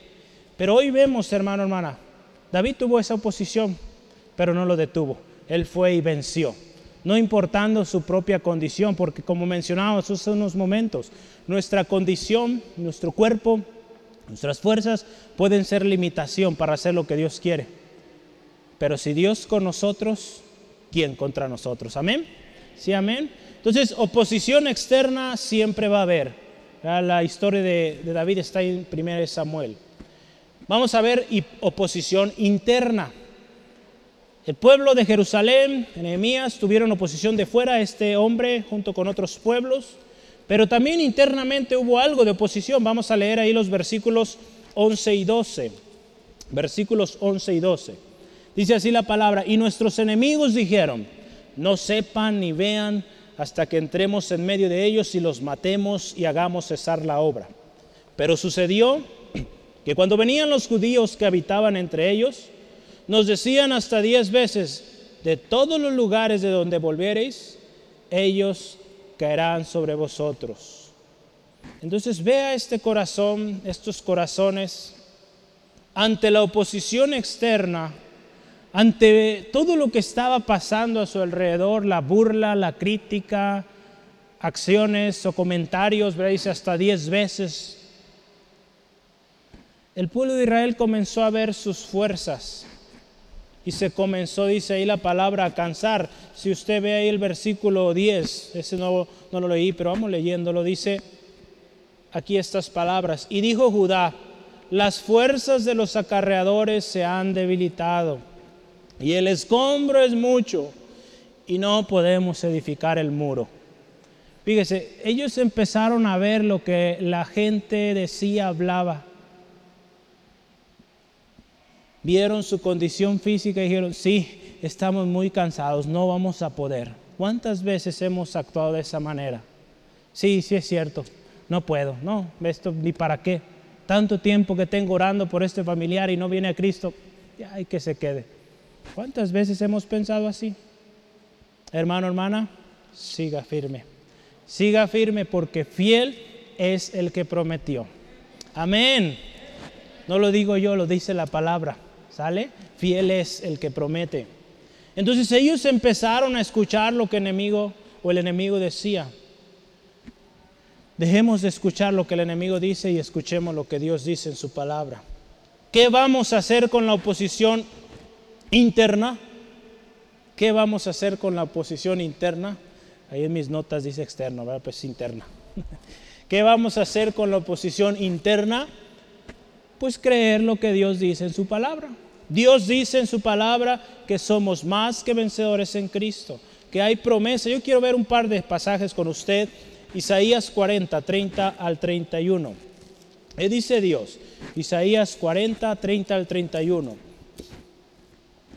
S1: Pero hoy vemos, hermano, hermana, David tuvo esa oposición, pero no lo detuvo. Él fue y venció no importando su propia condición, porque como mencionábamos hace unos momentos, nuestra condición, nuestro cuerpo, nuestras fuerzas pueden ser limitación para hacer lo que Dios quiere. Pero si Dios con nosotros, ¿quién contra nosotros? Amén. Sí, amén. Entonces, oposición externa siempre va a haber. La historia de, David está en 1 Samuel. Vamos a ver oposición interna. El pueblo de Jerusalén, Nehemías, tuvieron oposición de fuera a este hombre junto con otros pueblos, pero también internamente hubo algo de oposición. Vamos a leer ahí los versículos 11 y 12. Versículos 11 y 12. Dice así la palabra, y nuestros enemigos dijeron, no sepan ni vean hasta que entremos en medio de ellos y los matemos y hagamos cesar la obra. Pero sucedió que cuando venían los judíos que habitaban entre ellos, nos decían hasta diez veces, de todos los lugares de donde volviereis, ellos caerán sobre vosotros. Entonces vea este corazón, estos corazones, ante la oposición externa, ante todo lo que estaba pasando a su alrededor, la burla, la crítica, acciones o comentarios, dice hasta diez veces, el pueblo de Israel comenzó a ver sus fuerzas y se comenzó, dice ahí la palabra, a cansar. Si usted ve ahí el versículo 10, ese no, no lo leí, pero vamos leyéndolo, dice aquí estas palabras. Y dijo Judá, las fuerzas de los acarreadores se han debilitado y el escombro es mucho y no podemos edificar el muro. Fíjese, ellos empezaron a ver lo que la gente decía, hablaba. Vieron su condición física y dijeron, sí, estamos muy cansados, no vamos a poder. ¿Cuántas veces hemos actuado de esa manera? Sí, sí es cierto, no puedo, no, esto ni para qué. Tanto tiempo que tengo orando por este familiar y no viene a Cristo, hay que se quede. ¿Cuántas veces hemos pensado así? Hermano, hermana, siga firme. Siga firme porque fiel es el que prometió. Amén. No lo digo yo, lo dice la palabra. ¿Sale? Fiel es el que promete. Entonces ellos empezaron a escuchar lo que el enemigo o el enemigo decía. Dejemos de escuchar lo que el enemigo dice y escuchemos lo que Dios dice en su palabra. ¿Qué vamos a hacer con la oposición interna? ¿Qué vamos a hacer con la oposición interna? Ahí en mis notas dice externo, ¿verdad? Pues interna. ¿Qué vamos a hacer con la oposición interna? Pues creer lo que Dios dice en su palabra. Dios dice en su palabra que somos más que vencedores en Cristo, que hay promesa. Yo quiero ver un par de pasajes con usted. Isaías 40, 30 al 31. ¿Qué dice Dios? Isaías 40, 30 al 31.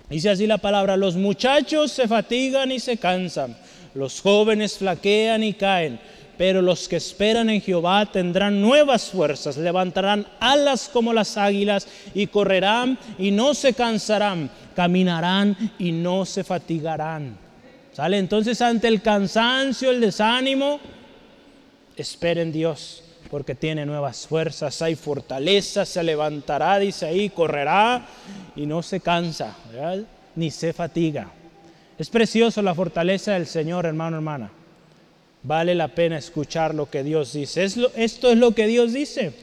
S1: Dice así la palabra, los muchachos se fatigan y se cansan los jóvenes flaquean y caen, pero los que esperan en Jehová tendrán nuevas fuerzas, levantarán alas como las águilas y correrán y no se cansarán, caminarán y no se fatigarán. ¿Sale? Entonces ante el cansancio, el desánimo, esperen Dios, porque tiene nuevas fuerzas, hay fortaleza, se levantará, dice ahí, correrá y no se cansa, ni se fatiga. Es precioso la fortaleza del Señor, hermano, hermana. Vale la pena escuchar lo que Dios dice. esto es lo que Dios dice.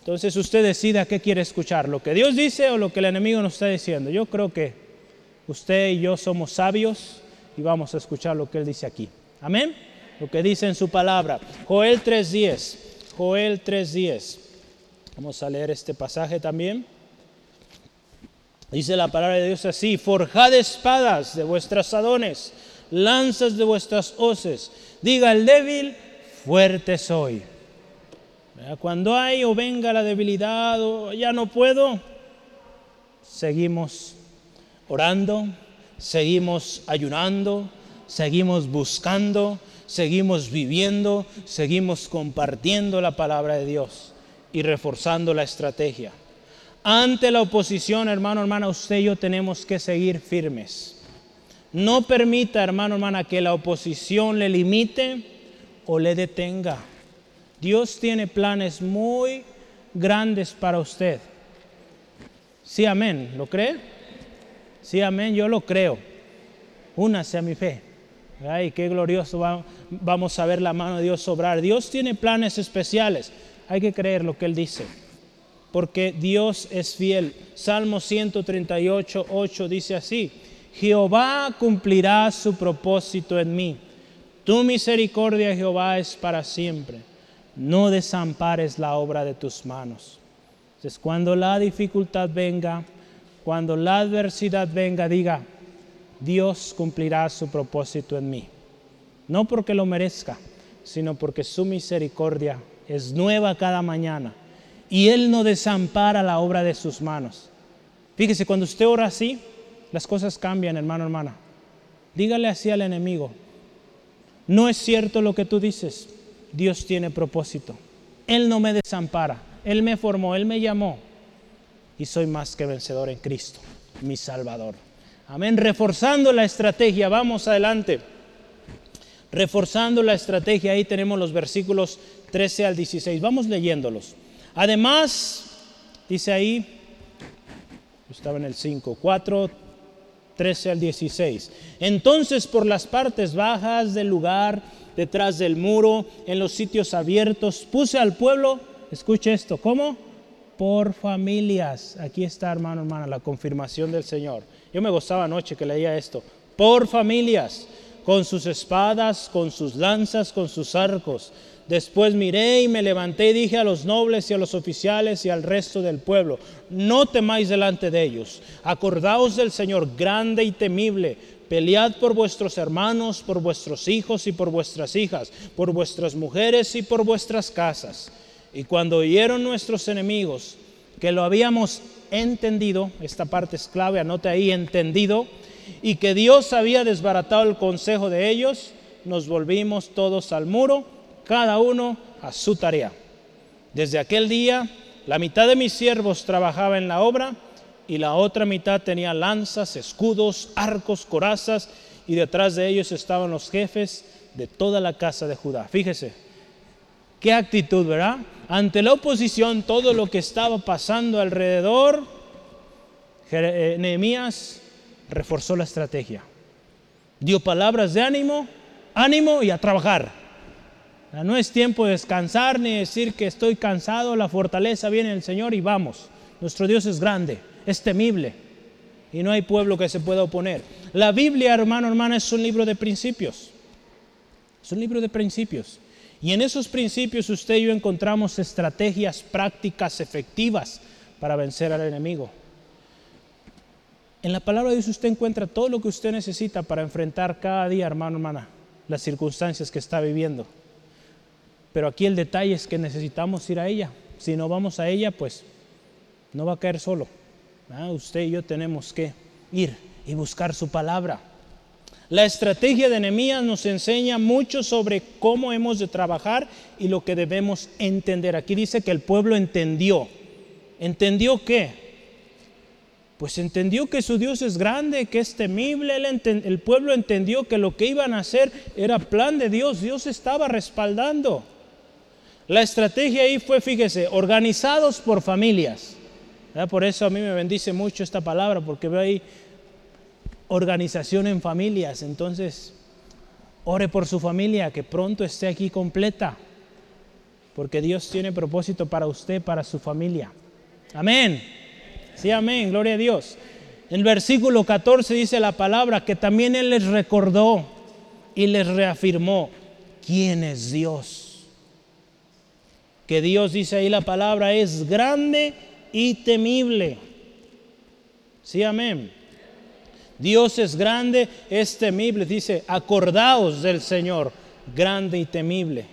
S1: Entonces usted decida qué quiere escuchar, lo que Dios dice o lo que el enemigo nos está diciendo. Yo creo que usted y yo somos sabios y vamos a escuchar lo que Él dice aquí. Amén. Lo que dice en su palabra. Joel 3.10. Joel 3.10. Vamos a leer este pasaje también. Dice la palabra de Dios así, forjad espadas de vuestras adones, lanzas de vuestras hoces. Diga el débil, fuerte soy. Cuando hay o venga la debilidad o ya no puedo, seguimos orando, seguimos ayunando, seguimos buscando, seguimos viviendo, seguimos compartiendo la palabra de Dios y reforzando la estrategia. Ante la oposición, hermano, hermana, usted y yo tenemos que seguir firmes. No permita, hermano, hermana, que la oposición le limite o le detenga. Dios tiene planes muy grandes para usted. Sí, amén. ¿Lo cree? Sí, amén. Yo lo creo. Únase a mi fe. Ay, qué glorioso vamos a ver la mano de Dios obrar. Dios tiene planes especiales. Hay que creer lo que Él dice porque Dios es fiel. Salmo 138, 8 dice así, Jehová cumplirá su propósito en mí. Tu misericordia, Jehová, es para siempre. No desampares la obra de tus manos. Entonces, cuando la dificultad venga, cuando la adversidad venga, diga, Dios cumplirá su propósito en mí. No porque lo merezca, sino porque su misericordia es nueva cada mañana y Él no desampara la obra de sus manos. Fíjese, cuando usted ora así, las cosas cambian, hermano, hermana. Dígale así al enemigo, no es cierto lo que tú dices, Dios tiene propósito. Él no me desampara, Él me formó, Él me llamó y soy más que vencedor en Cristo, mi Salvador. Amén, reforzando la estrategia, vamos adelante. Reforzando la estrategia, ahí tenemos los versículos 13 al 16. Vamos leyéndolos. Además, dice ahí, estaba en el 5, 4, 13 al 16. Entonces por las partes bajas del lugar, detrás del muro, en los sitios abiertos, puse al pueblo, escuche esto, ¿cómo? Por familias. Aquí está, hermano, hermana, la confirmación del Señor. Yo me gozaba anoche que leía esto. Por familias, con sus espadas, con sus lanzas, con sus arcos Después miré y me levanté y dije a los nobles y a los oficiales y al resto del pueblo, no temáis delante de ellos, acordaos del Señor grande y temible, pelead por vuestros hermanos, por vuestros hijos y por vuestras hijas, por vuestras mujeres y por vuestras casas. Y cuando oyeron nuestros enemigos que lo habíamos entendido, esta parte es clave, anote ahí, entendido, y que Dios había desbaratado el consejo de ellos, nos volvimos todos al muro cada uno a su tarea. Desde aquel día, la mitad de mis siervos trabajaba en la obra y la otra mitad tenía lanzas, escudos, arcos, corazas y detrás de ellos estaban los jefes de toda la casa de Judá. Fíjese, qué actitud, ¿verdad? Ante la oposición, todo lo que estaba pasando alrededor, eh, Nehemías reforzó la estrategia. Dio palabras de ánimo, ánimo y a trabajar. No es tiempo de descansar ni decir que estoy cansado, la fortaleza viene del Señor y vamos. Nuestro Dios es grande, es temible y no hay pueblo que se pueda oponer. La Biblia, hermano, hermana, es un libro de principios. Es un libro de principios. Y en esos principios usted y yo encontramos estrategias prácticas efectivas para vencer al enemigo. En la palabra de Dios usted encuentra todo lo que usted necesita para enfrentar cada día, hermano, hermana, las circunstancias que está viviendo. Pero aquí el detalle es que necesitamos ir a ella. Si no vamos a ella, pues no va a caer solo. Usted y yo tenemos que ir y buscar su palabra. La estrategia de Nehemías nos enseña mucho sobre cómo hemos de trabajar y lo que debemos entender. Aquí dice que el pueblo entendió. ¿Entendió qué? Pues entendió que su Dios es grande, que es temible. el pueblo entendió que lo que iban a hacer era plan de Dios. Dios estaba respaldando. La estrategia ahí fue, fíjese, organizados por familias. Por eso a mí me bendice mucho esta palabra, porque veo ahí organización en familias. Entonces, ore por su familia, que pronto esté aquí completa, porque Dios tiene propósito para usted, para su familia. Amén. Sí, amén, gloria a Dios. En el versículo 14 dice la palabra que también Él les recordó y les reafirmó quién es Dios que Dios dice ahí la palabra es grande y temible. Sí, amén. Dios es grande, es temible. Dice, acordaos del Señor, grande y temible.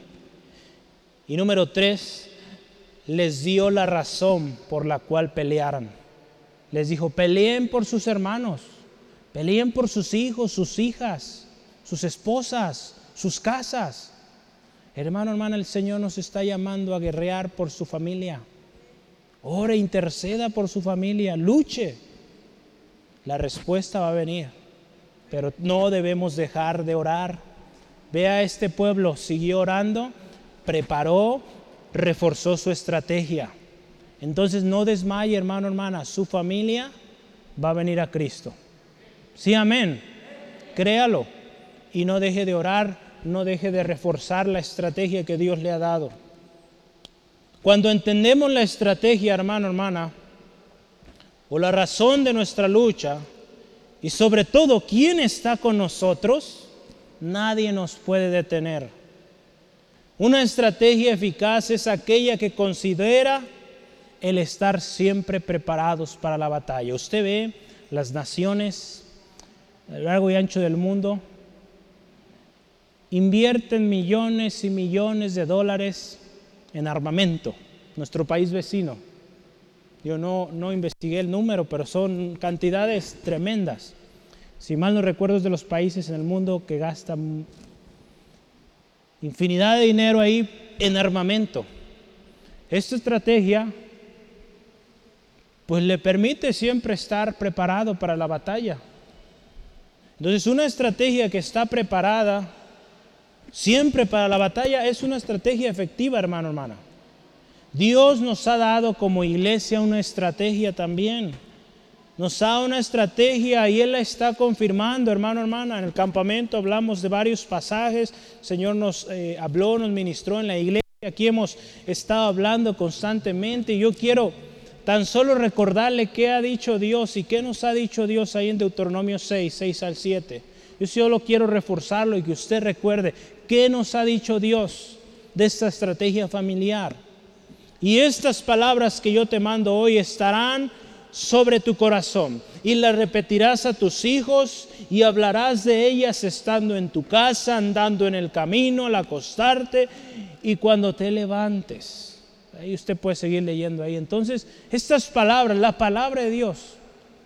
S1: Y número tres, les dio la razón por la cual pelearan. Les dijo, peleen por sus hermanos, peleen por sus hijos, sus hijas, sus esposas, sus casas. Hermano, hermana, el Señor nos está llamando a guerrear por su familia. Ore, interceda por su familia, luche. La respuesta va a venir, pero no debemos dejar de orar. Vea, este pueblo siguió orando, preparó, reforzó su estrategia. Entonces no desmaye, hermano, hermana, su familia va a venir a Cristo. Sí, amén. Créalo y no deje de orar no deje de reforzar la estrategia que Dios le ha dado. Cuando entendemos la estrategia, hermano, hermana, o la razón de nuestra lucha, y sobre todo quién está con nosotros, nadie nos puede detener. Una estrategia eficaz es aquella que considera el estar siempre preparados para la batalla. Usted ve las naciones a lo largo y ancho del mundo, invierten millones y millones de dólares en armamento, nuestro país vecino. Yo no, no investigué el número, pero son cantidades tremendas. Si mal no recuerdo, es de los países en el mundo que gastan infinidad de dinero ahí en armamento. Esta estrategia pues le permite siempre estar preparado para la batalla. Entonces una estrategia que está preparada Siempre para la batalla es una estrategia efectiva, hermano, hermana. Dios nos ha dado como iglesia una estrategia también. Nos da una estrategia y Él la está confirmando, hermano, hermana. En el campamento hablamos de varios pasajes. El Señor nos eh, habló, nos ministró en la iglesia. Aquí hemos estado hablando constantemente. Y yo quiero tan solo recordarle qué ha dicho Dios y qué nos ha dicho Dios ahí en Deuteronomio 6, 6 al 7. Yo solo quiero reforzarlo y que usted recuerde qué nos ha dicho Dios de esta estrategia familiar. Y estas palabras que yo te mando hoy estarán sobre tu corazón y las repetirás a tus hijos y hablarás de ellas estando en tu casa, andando en el camino, al acostarte y cuando te levantes. Ahí usted puede seguir leyendo ahí. Entonces, estas palabras, la palabra de Dios,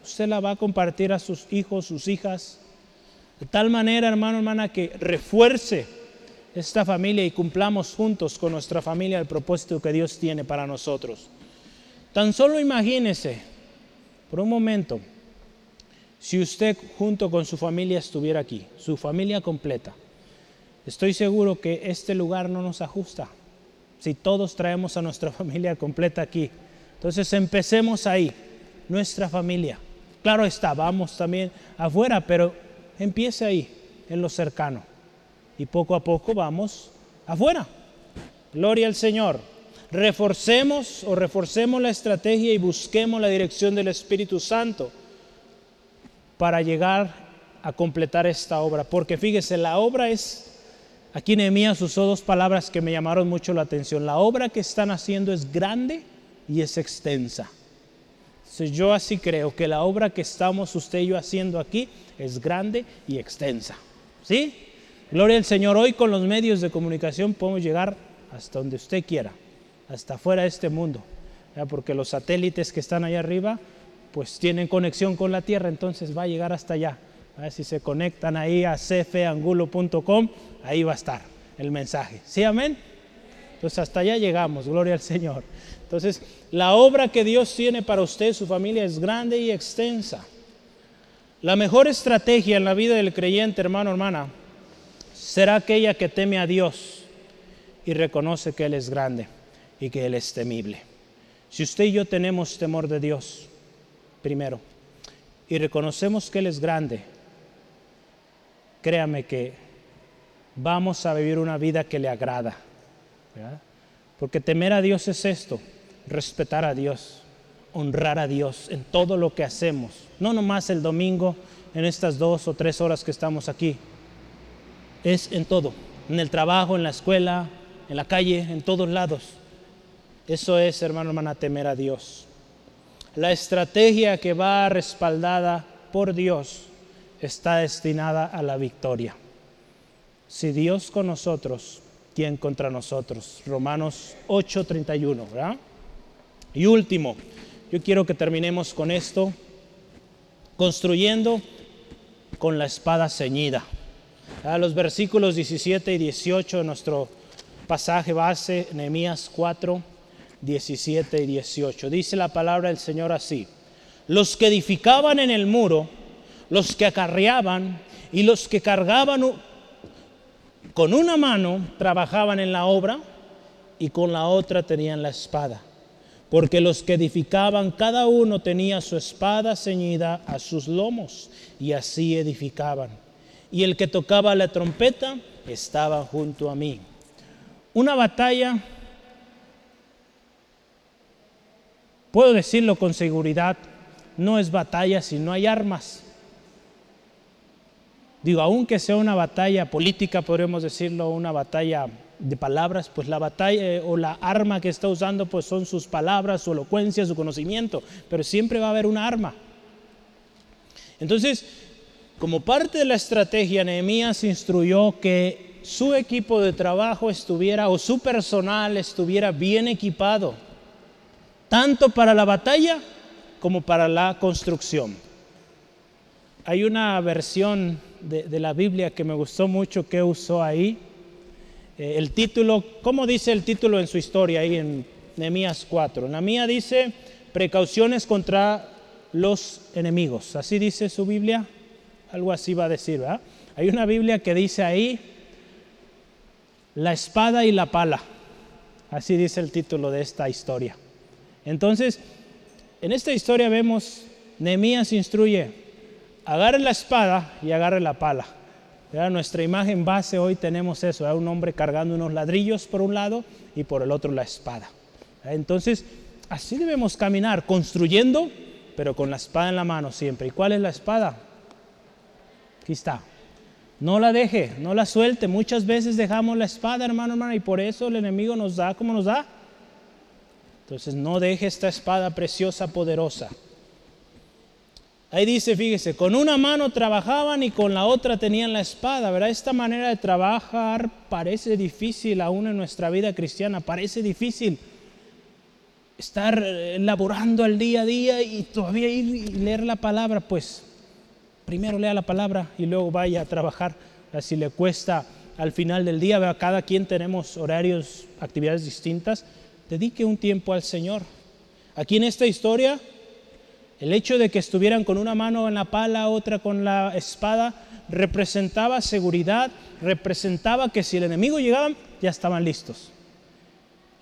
S1: usted la va a compartir a sus hijos, sus hijas, de tal manera, hermano, hermana, que refuerce esta familia y cumplamos juntos con nuestra familia el propósito que Dios tiene para nosotros. Tan solo imagínese por un momento, si usted junto con su familia estuviera aquí, su familia completa, estoy seguro que este lugar no nos ajusta. Si todos traemos a nuestra familia completa aquí. Entonces empecemos ahí, nuestra familia. Claro está, vamos también afuera, pero empiece ahí, en lo cercano. Y poco a poco vamos afuera. Gloria al Señor reforcemos o reforcemos la estrategia y busquemos la dirección del Espíritu Santo para llegar a completar esta obra. Porque fíjese, la obra es, aquí Nehemías usó dos palabras que me llamaron mucho la atención. La obra que están haciendo es grande y es extensa. yo así creo que la obra que estamos usted y yo haciendo aquí es grande y extensa. ¿Sí? Gloria al Señor. Hoy con los medios de comunicación podemos llegar hasta donde usted quiera hasta fuera de este mundo, porque los satélites que están allá arriba, pues tienen conexión con la Tierra, entonces va a llegar hasta allá. Si se conectan ahí a cfangulo.com, ahí va a estar el mensaje. ¿Sí, amén? Entonces hasta allá llegamos, gloria al Señor. Entonces, la obra que Dios tiene para usted, su familia, es grande y extensa. La mejor estrategia en la vida del creyente, hermano, hermana, será aquella que teme a Dios y reconoce que Él es grande y que Él es temible. Si usted y yo tenemos temor de Dios, primero, y reconocemos que Él es grande, créame que vamos a vivir una vida que le agrada. Porque temer a Dios es esto, respetar a Dios, honrar a Dios en todo lo que hacemos. No nomás el domingo, en estas dos o tres horas que estamos aquí. Es en todo, en el trabajo, en la escuela, en la calle, en todos lados. Eso es, hermano, hermana, temer a Dios. La estrategia que va respaldada por Dios está destinada a la victoria. Si Dios con nosotros, ¿quién contra nosotros? Romanos 8:31, ¿verdad? Y último, yo quiero que terminemos con esto, construyendo con la espada ceñida. A los versículos 17 y 18 de nuestro pasaje base, Nehemías 4. 17 y 18. Dice la palabra del Señor así. Los que edificaban en el muro, los que acarreaban y los que cargaban con una mano trabajaban en la obra y con la otra tenían la espada. Porque los que edificaban, cada uno tenía su espada ceñida a sus lomos y así edificaban. Y el que tocaba la trompeta estaba junto a mí. Una batalla Puedo decirlo con seguridad, no es batalla si no hay armas. Digo, aunque sea una batalla política, podríamos decirlo, una batalla de palabras, pues la batalla eh, o la arma que está usando pues son sus palabras, su elocuencia, su conocimiento, pero siempre va a haber una arma. Entonces, como parte de la estrategia, Nehemías instruyó que su equipo de trabajo estuviera o su personal estuviera bien equipado tanto para la batalla como para la construcción. Hay una versión de, la Biblia que me gustó mucho que usó ahí. Eh, el título, ¿cómo dice el título en su historia ahí en Nehemías 4? La mía dice precauciones contra los enemigos. Así dice su Biblia. Algo así va a decir, ¿verdad? Hay una Biblia que dice ahí la espada y la pala. Así dice el título de esta historia. Entonces, en esta historia vemos, Nehemías instruye, agarre la espada y agarre la pala. Nuestra imagen base hoy tenemos eso, un hombre cargando unos ladrillos por un lado y por el otro la espada. Entonces, así debemos caminar, construyendo, pero con la espada en la mano siempre. ¿Y cuál es la espada? Aquí está. No la deje, no la suelte. Muchas veces dejamos la espada, hermano, hermano, y por eso el enemigo nos da como nos da. Entonces no deje esta espada preciosa, poderosa. Ahí dice, fíjese, con una mano trabajaban y con la otra tenían la espada, ¿verdad? Esta manera de trabajar parece difícil aún en nuestra vida cristiana, parece difícil estar elaborando al día a día y todavía ir y leer la palabra, pues primero lea la palabra y luego vaya a trabajar. Si le cuesta al final del día, ¿verdad? cada quien tenemos horarios, actividades distintas, dedique un tiempo al Señor. Aquí en esta historia el hecho de que estuvieran con una mano en la pala, otra con la espada, representaba seguridad, representaba que si el enemigo llegaba, ya estaban listos.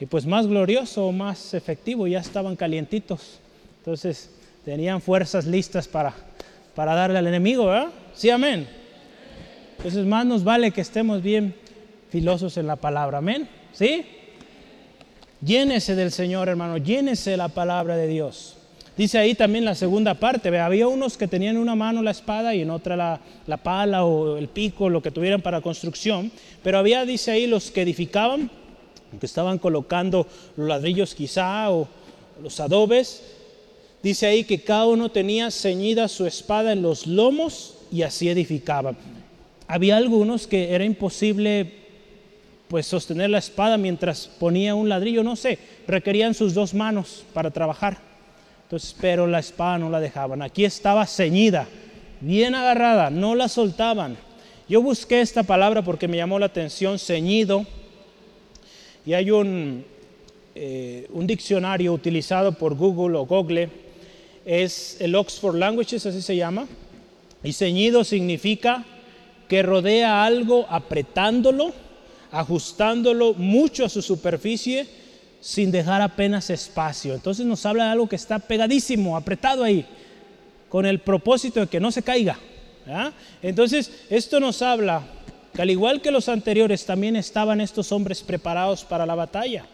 S1: Y pues más glorioso, más efectivo, ya estaban calientitos. Entonces tenían fuerzas listas para, para darle al enemigo, ¿verdad? Sí, amén. Entonces más nos vale que estemos bien filosos en la palabra, amén. ¿Sí? Llénese del Señor, hermano, llénese de la palabra de Dios. Dice ahí también la segunda parte, había unos que tenían en una mano la espada y en otra la, pala o el pico, lo que tuvieran para construcción, pero había, dice ahí, los que edificaban, que estaban colocando los ladrillos quizá o los adobes, dice ahí que cada uno tenía ceñida su espada en los lomos y así edificaban. Había algunos que era imposible pues sostener la espada mientras ponía un ladrillo, no sé, requerían sus dos manos para trabajar. Entonces, pero la espada no la dejaban. Aquí estaba ceñida, bien agarrada, no la soltaban. Yo busqué esta palabra porque me llamó la atención, ceñido, y hay un, eh, un diccionario utilizado por Google o Google, es el Oxford Languages, así se llama, y ceñido significa que rodea algo apretándolo, ajustándolo mucho a su superficie, sin dejar apenas espacio. Entonces nos habla de algo que está pegadísimo, apretado ahí, con el propósito de que no se caiga. Entonces esto nos habla que al igual que los anteriores, también estaban estos hombres preparados para la batalla.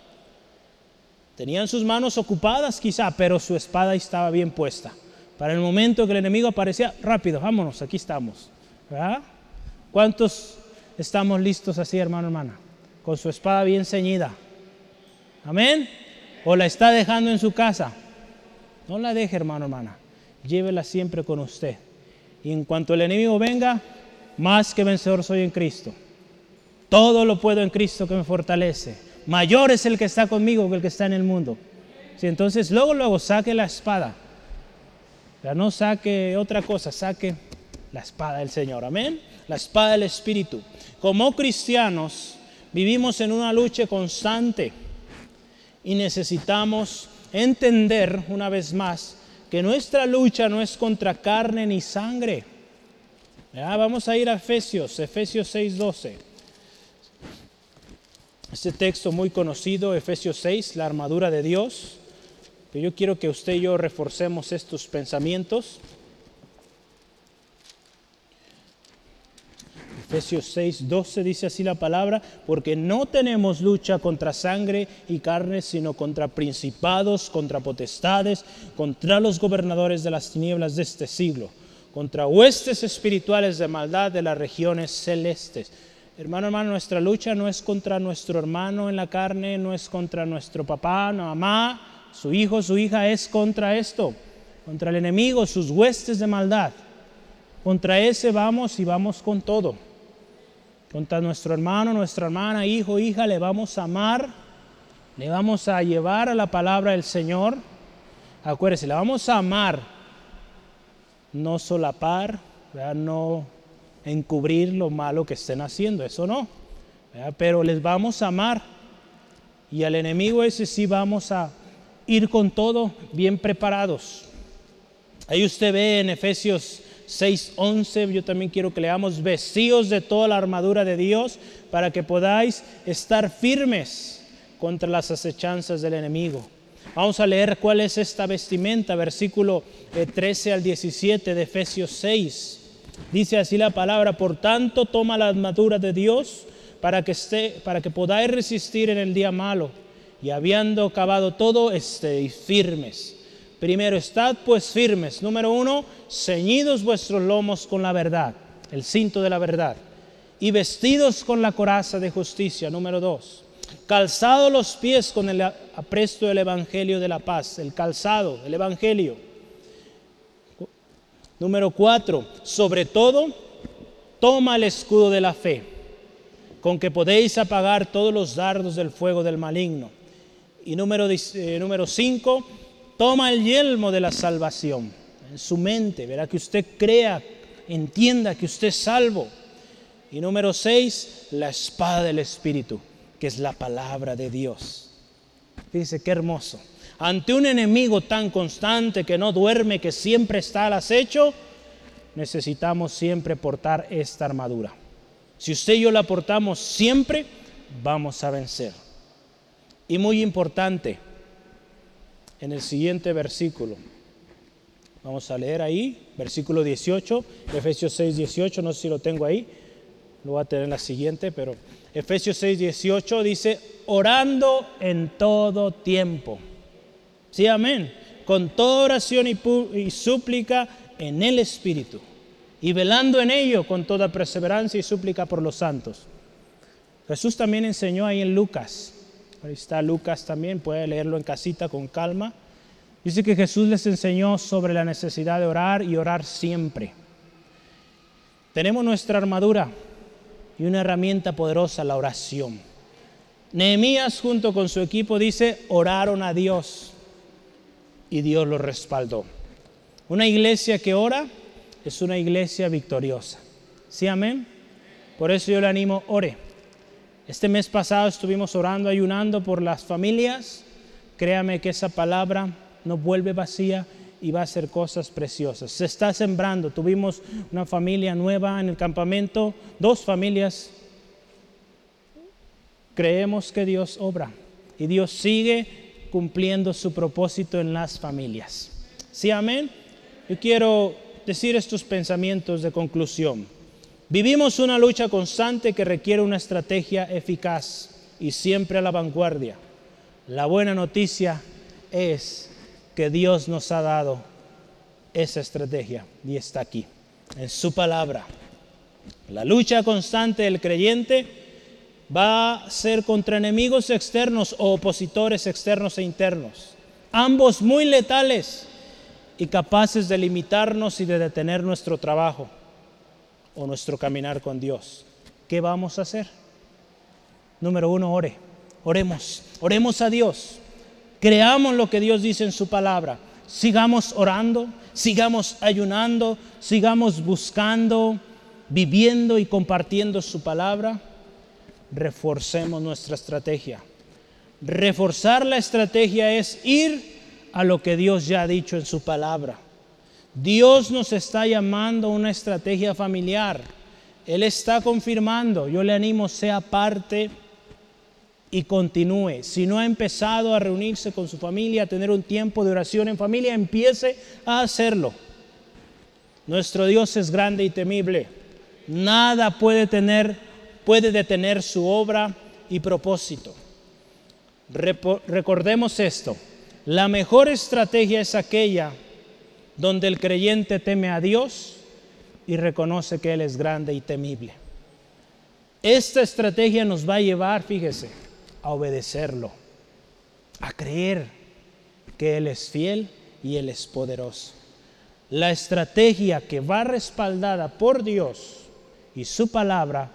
S1: Tenían sus manos ocupadas quizá, pero su espada estaba bien puesta. Para el momento que el enemigo aparecía, rápido, vámonos, aquí estamos. ¿Cuántos estamos listos así, hermano, hermana? Con su espada bien ceñida. Amén. O la está dejando en su casa. No la deje, hermano, hermana. Llévela siempre con usted. Y en cuanto el enemigo venga, más que vencedor soy en Cristo. Todo lo puedo en Cristo que me fortalece. Mayor es el que está conmigo que el que está en el mundo. Si entonces luego, luego saque la espada. Ya no saque otra cosa, saque la espada del Señor. Amén. La espada del Espíritu. Como cristianos vivimos en una lucha constante y necesitamos entender una vez más que nuestra lucha no es contra carne ni sangre. Vamos a ir a Efesios, Efesios 6:12. Este texto muy conocido, Efesios 6, la armadura de Dios. Pero yo quiero que usted y yo reforcemos estos pensamientos. Efesios 6, 12 dice así la palabra, porque no tenemos lucha contra sangre y carne, sino contra principados, contra potestades, contra los gobernadores de las tinieblas de este siglo, contra huestes espirituales de maldad de las regiones celestes. Hermano, hermano, nuestra lucha no es contra nuestro hermano en la carne, no es contra nuestro papá, no, mamá, su hijo, su hija, es contra esto, contra el enemigo, sus huestes de maldad. Contra ese vamos y vamos con todo. Contra nuestro hermano, nuestra hermana, hijo, hija, le vamos a amar, le vamos a llevar a la palabra del Señor. Acuérdense, le vamos a amar, no solapar, no encubrir lo malo que estén haciendo, eso no. Pero les vamos a amar y al enemigo ese sí vamos a ir con todo bien preparados. Ahí usted ve en Efesios 6:11, yo también quiero que leamos vestidos de toda la armadura de Dios para que podáis estar firmes contra las acechanzas del enemigo. Vamos a leer cuál es esta vestimenta, versículo 13 eh, al 17 de Efesios 6. Dice así la palabra, por tanto toma la armadura de Dios para que, esté, para que podáis resistir en el día malo y habiendo acabado todo, estéis firmes. Primero, estad pues firmes. Número uno, ceñidos vuestros lomos con la verdad, el cinto de la verdad, y vestidos con la coraza de justicia. Número dos, calzado los pies con el apresto del Evangelio de la paz, el calzado, el Evangelio. Número cuatro, sobre todo, toma el escudo de la fe con que podéis apagar todos los dardos del fuego del maligno. Y número, eh, número cinco, toma el yelmo de la salvación en su mente, verá que usted crea, entienda que usted es salvo. Y número seis, la espada del Espíritu, que es la palabra de Dios. Fíjense qué hermoso. Ante un enemigo tan constante que no duerme, que siempre está al acecho, necesitamos siempre portar esta armadura. Si usted y yo la aportamos siempre, vamos a vencer. Y muy importante, en el siguiente versículo, vamos a leer ahí, versículo 18, Efesios 6, 18, no sé si lo tengo ahí, lo voy a tener en la siguiente, pero Efesios 6, 18 dice, orando en todo tiempo. Sí, amén. Con toda oración y, súplica en el Espíritu y velando en ello con toda perseverancia y súplica por los santos. Jesús también enseñó ahí en Lucas. Ahí está Lucas también, puede leerlo en casita con calma. Dice que Jesús les enseñó sobre la necesidad de orar y orar siempre. Tenemos nuestra armadura y una herramienta poderosa, la oración. Nehemías junto con su equipo dice, oraron a Dios y Dios los respaldó. Una iglesia que ora es una iglesia victoriosa. ¿Sí, amén? Por eso yo le animo, ore. Este mes pasado estuvimos orando, ayunando por las familias. Créame que esa palabra no vuelve vacía y va a hacer cosas preciosas. Se está sembrando. Tuvimos una familia nueva en el campamento, dos familias. Creemos que Dios obra y Dios sigue cumpliendo su propósito en las familias. ¿Sí, amén? Yo quiero decir estos pensamientos de conclusión. Vivimos una lucha constante que requiere una estrategia eficaz y siempre a la vanguardia. La buena noticia es que Dios nos ha dado esa estrategia y está aquí, en su palabra. La lucha constante del creyente va a ser contra enemigos externos o opositores externos e internos, ambos muy letales y capaces de limitarnos y de detener nuestro trabajo o nuestro caminar con Dios. ¿Qué vamos a hacer? Número uno, ore. Oremos, oremos a Dios. Creamos lo que Dios dice en su palabra. Sigamos orando, sigamos ayunando, sigamos buscando, viviendo y compartiendo su palabra. Reforcemos nuestra estrategia. Reforzar la estrategia es ir a lo que Dios ya ha dicho en su palabra. Dios nos está llamando a una estrategia familiar. Él está confirmando. Yo le animo, sea parte y continúe. Si no ha empezado a reunirse con su familia, a tener un tiempo de oración en familia, empiece a hacerlo. Nuestro Dios es grande y temible. Nada puede tener, puede detener su obra y propósito. recordemos esto. La mejor estrategia es aquella donde el creyente teme a Dios y reconoce que Él es grande y temible. Esta estrategia nos va a llevar, fíjese, a obedecerlo, a creer que Él es fiel y Él es poderoso. La estrategia que va respaldada por Dios y su palabra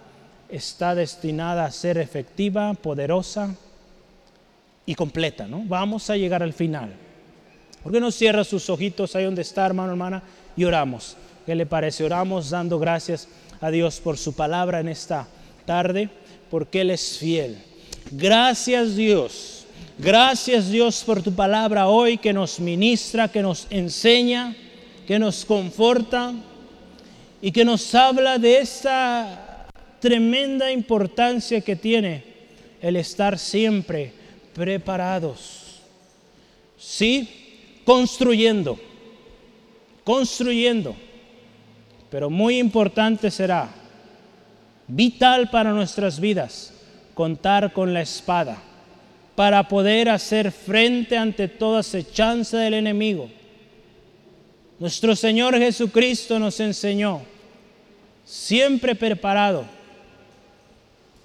S1: está destinada a ser efectiva, poderosa y completa, ¿no? Vamos a llegar al final. ¿Por qué no cierra sus ojitos ahí donde está, hermano, hermana? Y oramos. ¿Qué le parece? Oramos dando gracias a Dios por su palabra en esta tarde, porque Él es fiel. Gracias Dios. Gracias Dios por tu palabra hoy que nos ministra, que nos enseña, que nos conforta. y que nos habla de esta tremenda importancia que tiene el estar siempre preparados. Sí, construyendo, construyendo, pero muy importante será, vital para nuestras vidas, contar con la espada para poder hacer frente ante toda acechanza del enemigo. Nuestro Señor Jesucristo nos enseñó, siempre preparado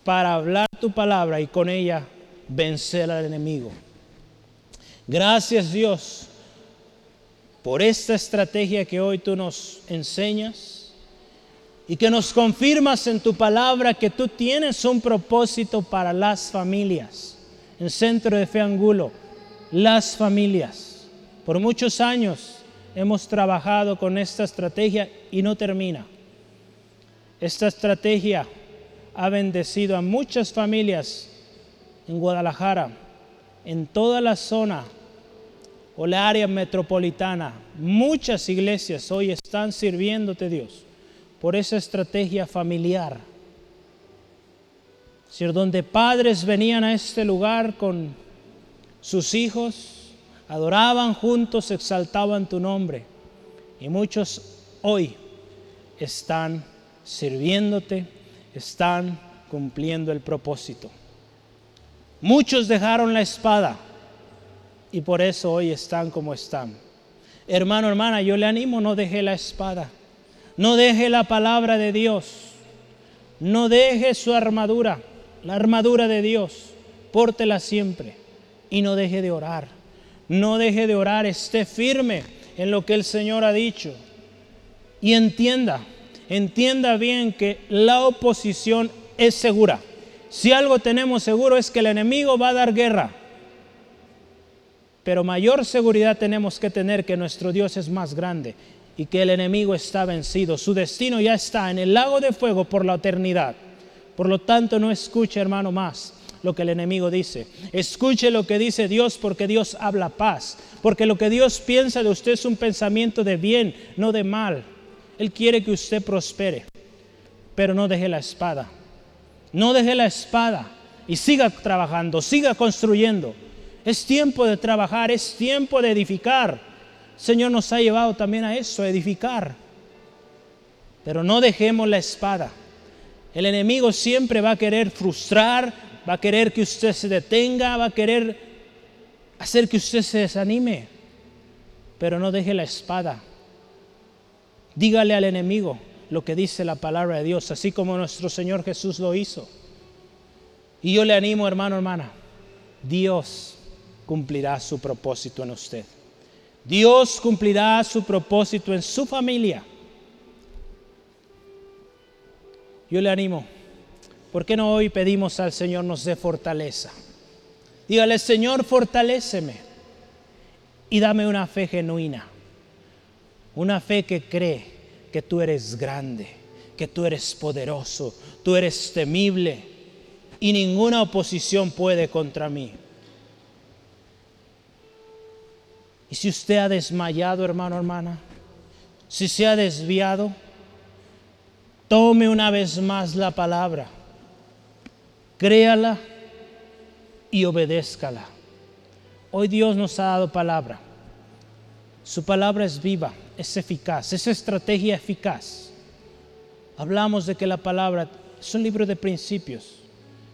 S1: para hablar tu palabra y con ella vencer al enemigo. Gracias Dios por esta estrategia que hoy tú nos enseñas y que nos confirmas en tu palabra que tú tienes un propósito para las familias en Centro de Fe Angulo, las familias. Por muchos años hemos trabajado con esta estrategia y no termina. Esta estrategia ha bendecido a muchas familias en Guadalajara, en toda la zona o la área metropolitana. Muchas iglesias hoy están sirviéndote Dios por esa estrategia familiar donde padres venían a este lugar con sus hijos, adoraban juntos, exaltaban tu nombre. Y muchos hoy están sirviéndote, están cumpliendo el propósito. Muchos dejaron la espada y por eso hoy están como están. Hermano, hermana, yo le animo, no deje la espada, no deje la palabra de Dios, no deje su armadura la armadura de Dios, pórtela siempre y no deje de orar. No deje de orar, esté firme en lo que el Señor ha dicho. Y entienda, entienda bien que la oposición es segura. Si algo tenemos seguro es que el enemigo va a dar guerra. Pero mayor seguridad tenemos que tener que nuestro Dios es más grande y que el enemigo está vencido. Su destino ya está en el lago de fuego por la eternidad. Por lo tanto, no escuche, hermano, más lo que el enemigo dice. Escuche lo que dice Dios porque Dios habla paz. Porque lo que Dios piensa de usted es un pensamiento de bien, no de mal. Él quiere que usted prospere. Pero no deje la espada. No deje la espada y siga trabajando, siga construyendo. Es tiempo de trabajar, es tiempo de edificar. El Señor nos ha llevado también a eso, a edificar. Pero no dejemos la espada. El enemigo siempre va a querer frustrar, va a querer que usted se detenga, va a querer hacer que usted se desanime. Pero no deje la espada. Dígale al enemigo lo que dice la palabra de Dios, así como nuestro Señor Jesús lo hizo. Y yo le animo, hermano, hermana, Dios cumplirá su propósito en usted. Dios cumplirá su propósito en su familia. Yo le animo. ¿Por qué no hoy pedimos al Señor nos dé fortaleza? Dígale, Señor, fortaléceme y dame una fe genuina. Una fe que cree que tú eres grande, que tú eres poderoso, tú eres temible y ninguna oposición puede contra mí. Y si usted ha desmayado, hermano, hermana, si se ha desviado, Tome una vez más la palabra, créala y obedézcala. Hoy Dios nos ha dado palabra. Su palabra es viva, es eficaz, es estrategia eficaz. Hablamos de que la palabra es un libro de principios.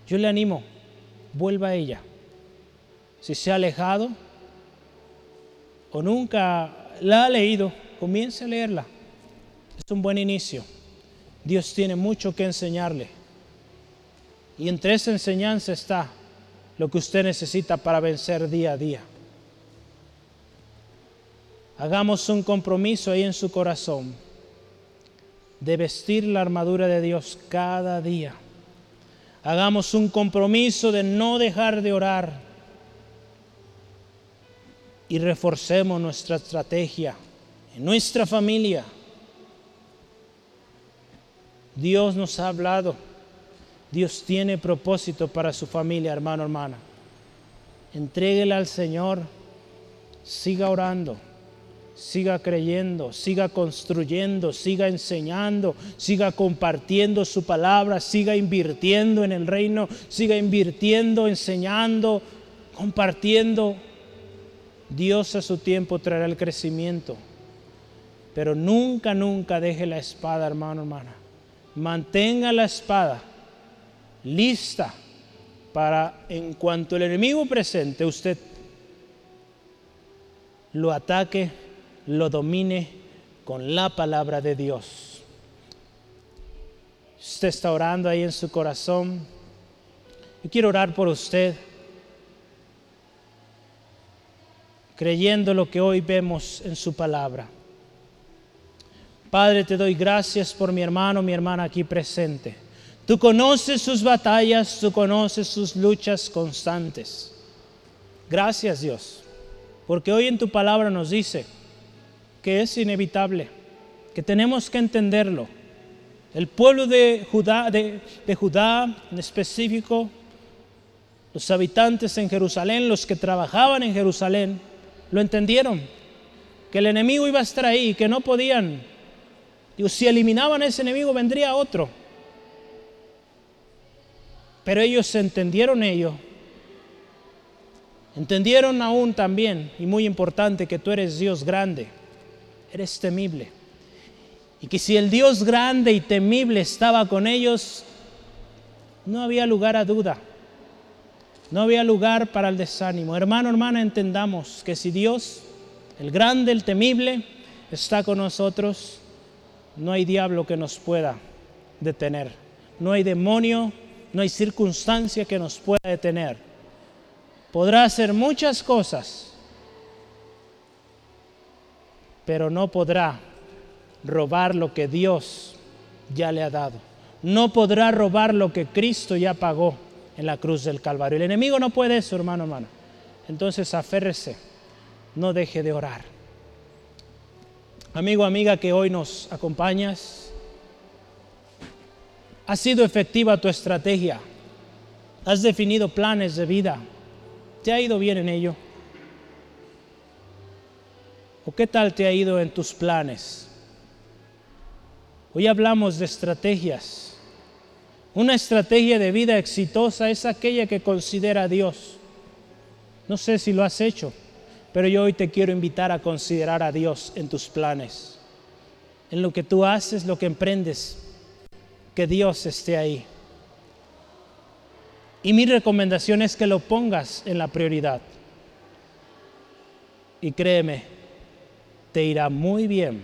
S1: Yo le animo, vuelva a ella. Si se ha alejado o nunca la ha leído, comience a leerla. Es un buen inicio. Dios tiene mucho que enseñarle. Y entre esa enseñanza está lo que usted necesita para vencer día a día. Hagamos un compromiso ahí en su corazón de vestir la armadura de Dios cada día. Hagamos un compromiso de no dejar de orar y reforcemos nuestra estrategia en nuestra familia Dios nos ha hablado. Dios tiene propósito para su familia, hermano, hermana. Entréguela al Señor. Siga orando. Siga creyendo, siga construyendo, siga enseñando, siga compartiendo su palabra, siga invirtiendo en el reino, siga invirtiendo, enseñando, compartiendo. Dios a su tiempo traerá el crecimiento. Pero nunca, nunca deje la espada, hermano, hermana. Mantenga la espada lista para en cuanto el enemigo presente, usted lo ataque lo domine con la palabra de Dios. Usted está orando ahí en su corazón. Yo quiero orar por usted, creyendo lo que hoy vemos en su palabra. Padre, te doy gracias por mi hermano, mi hermana aquí presente. Tú conoces sus batallas, tú conoces sus luchas constantes. Gracias Dios, porque hoy en tu palabra nos dice, que es inevitable, que tenemos que entenderlo. El pueblo de Judá, de, Judá en específico, los habitantes en Jerusalén, los que trabajaban en Jerusalén, lo entendieron, que el enemigo iba a estar ahí, que no podían. Y si eliminaban a ese enemigo, vendría otro. Pero ellos entendieron ello. Entendieron aún también, y muy importante, que tú eres Dios grande eres temible. Y que si el Dios grande y temible estaba con ellos, no había lugar a duda. No había lugar para el desánimo. Hermano, hermana, entendamos que si Dios, el grande, el temible, está con nosotros, no hay diablo que nos pueda detener. No hay demonio, no hay circunstancia que nos pueda detener. Podrá hacer muchas cosas, pero no podrá robar lo que Dios ya le ha dado. No podrá robar lo que Cristo ya pagó en la cruz del Calvario. El enemigo no puede eso, hermano, hermano. Entonces aférrese, no deje de orar. Amigo, amiga que hoy nos acompañas, ha sido efectiva tu estrategia. Has definido planes de vida. ¿Te ha ido bien en ello? Qué tal te ha ido en tus planes? Hoy hablamos de estrategias. Una estrategia de vida exitosa es aquella que considera a Dios. No sé si lo has hecho, pero yo hoy te quiero invitar a considerar a Dios en tus planes. En lo que tú haces, lo que emprendes, que Dios esté ahí. Y mi recomendación es que lo pongas en la prioridad. Y créeme, te irá muy bien.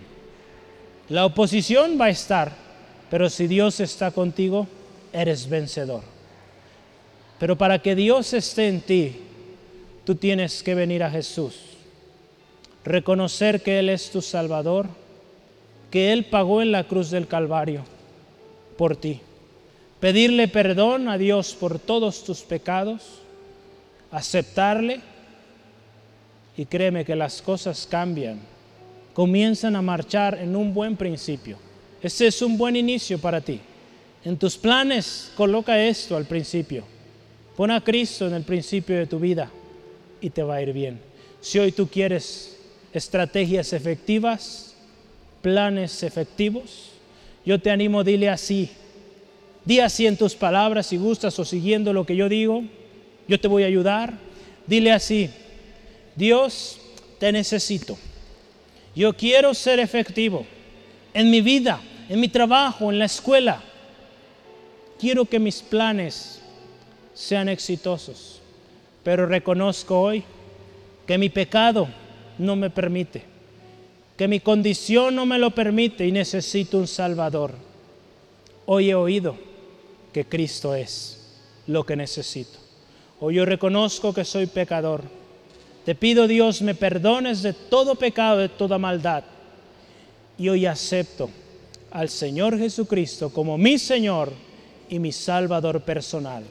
S1: La oposición va a estar, pero si Dios está contigo, eres vencedor. Pero para que Dios esté en ti, tú tienes que venir a Jesús, reconocer que Él es tu Salvador, que Él pagó en la cruz del Calvario por ti, pedirle perdón a Dios por todos tus pecados, aceptarle y créeme que las cosas cambian comienzan a marchar en un buen principio. Ese es un buen inicio para ti. En tus planes coloca esto al principio. Pon a Cristo en el principio de tu vida y te va a ir bien. Si hoy tú quieres estrategias efectivas, planes efectivos, yo te animo, dile así. Di así en tus palabras si gustas o siguiendo lo que yo digo. Yo te voy a ayudar. Dile así, Dios, te necesito. Yo quiero ser efectivo en mi vida, en mi trabajo, en la escuela. Quiero que mis planes sean exitosos, pero reconozco hoy que mi pecado no me permite, que mi condición no me lo permite y necesito un Salvador. Hoy he oído que Cristo es lo que necesito. Hoy yo reconozco que soy pecador te pido Dios me perdones de todo pecado, de toda maldad. Y hoy acepto al Señor Jesucristo como mi Señor y mi Salvador personal.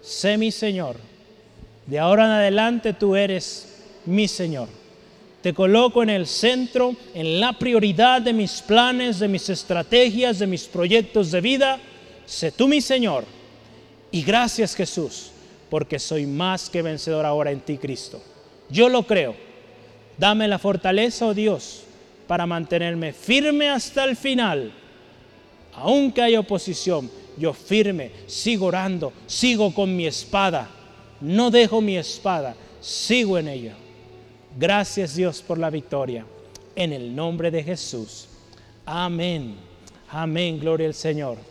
S1: Sé mi Señor. De ahora en adelante tú eres mi Señor. Te coloco en el centro, en la prioridad de mis planes, de mis estrategias, de mis proyectos de vida. Sé tú mi Señor. Y gracias Jesús, porque soy más que vencedor ahora en ti, Cristo. Yo lo creo. Dame la fortaleza, oh Dios, para mantenerme firme hasta el final. Aunque haya oposición, yo firme, sigo orando, sigo con mi espada. No dejo mi espada, sigo en ella. Gracias Dios por la victoria. En el nombre de Jesús. Amén. Amén. Gloria al Señor.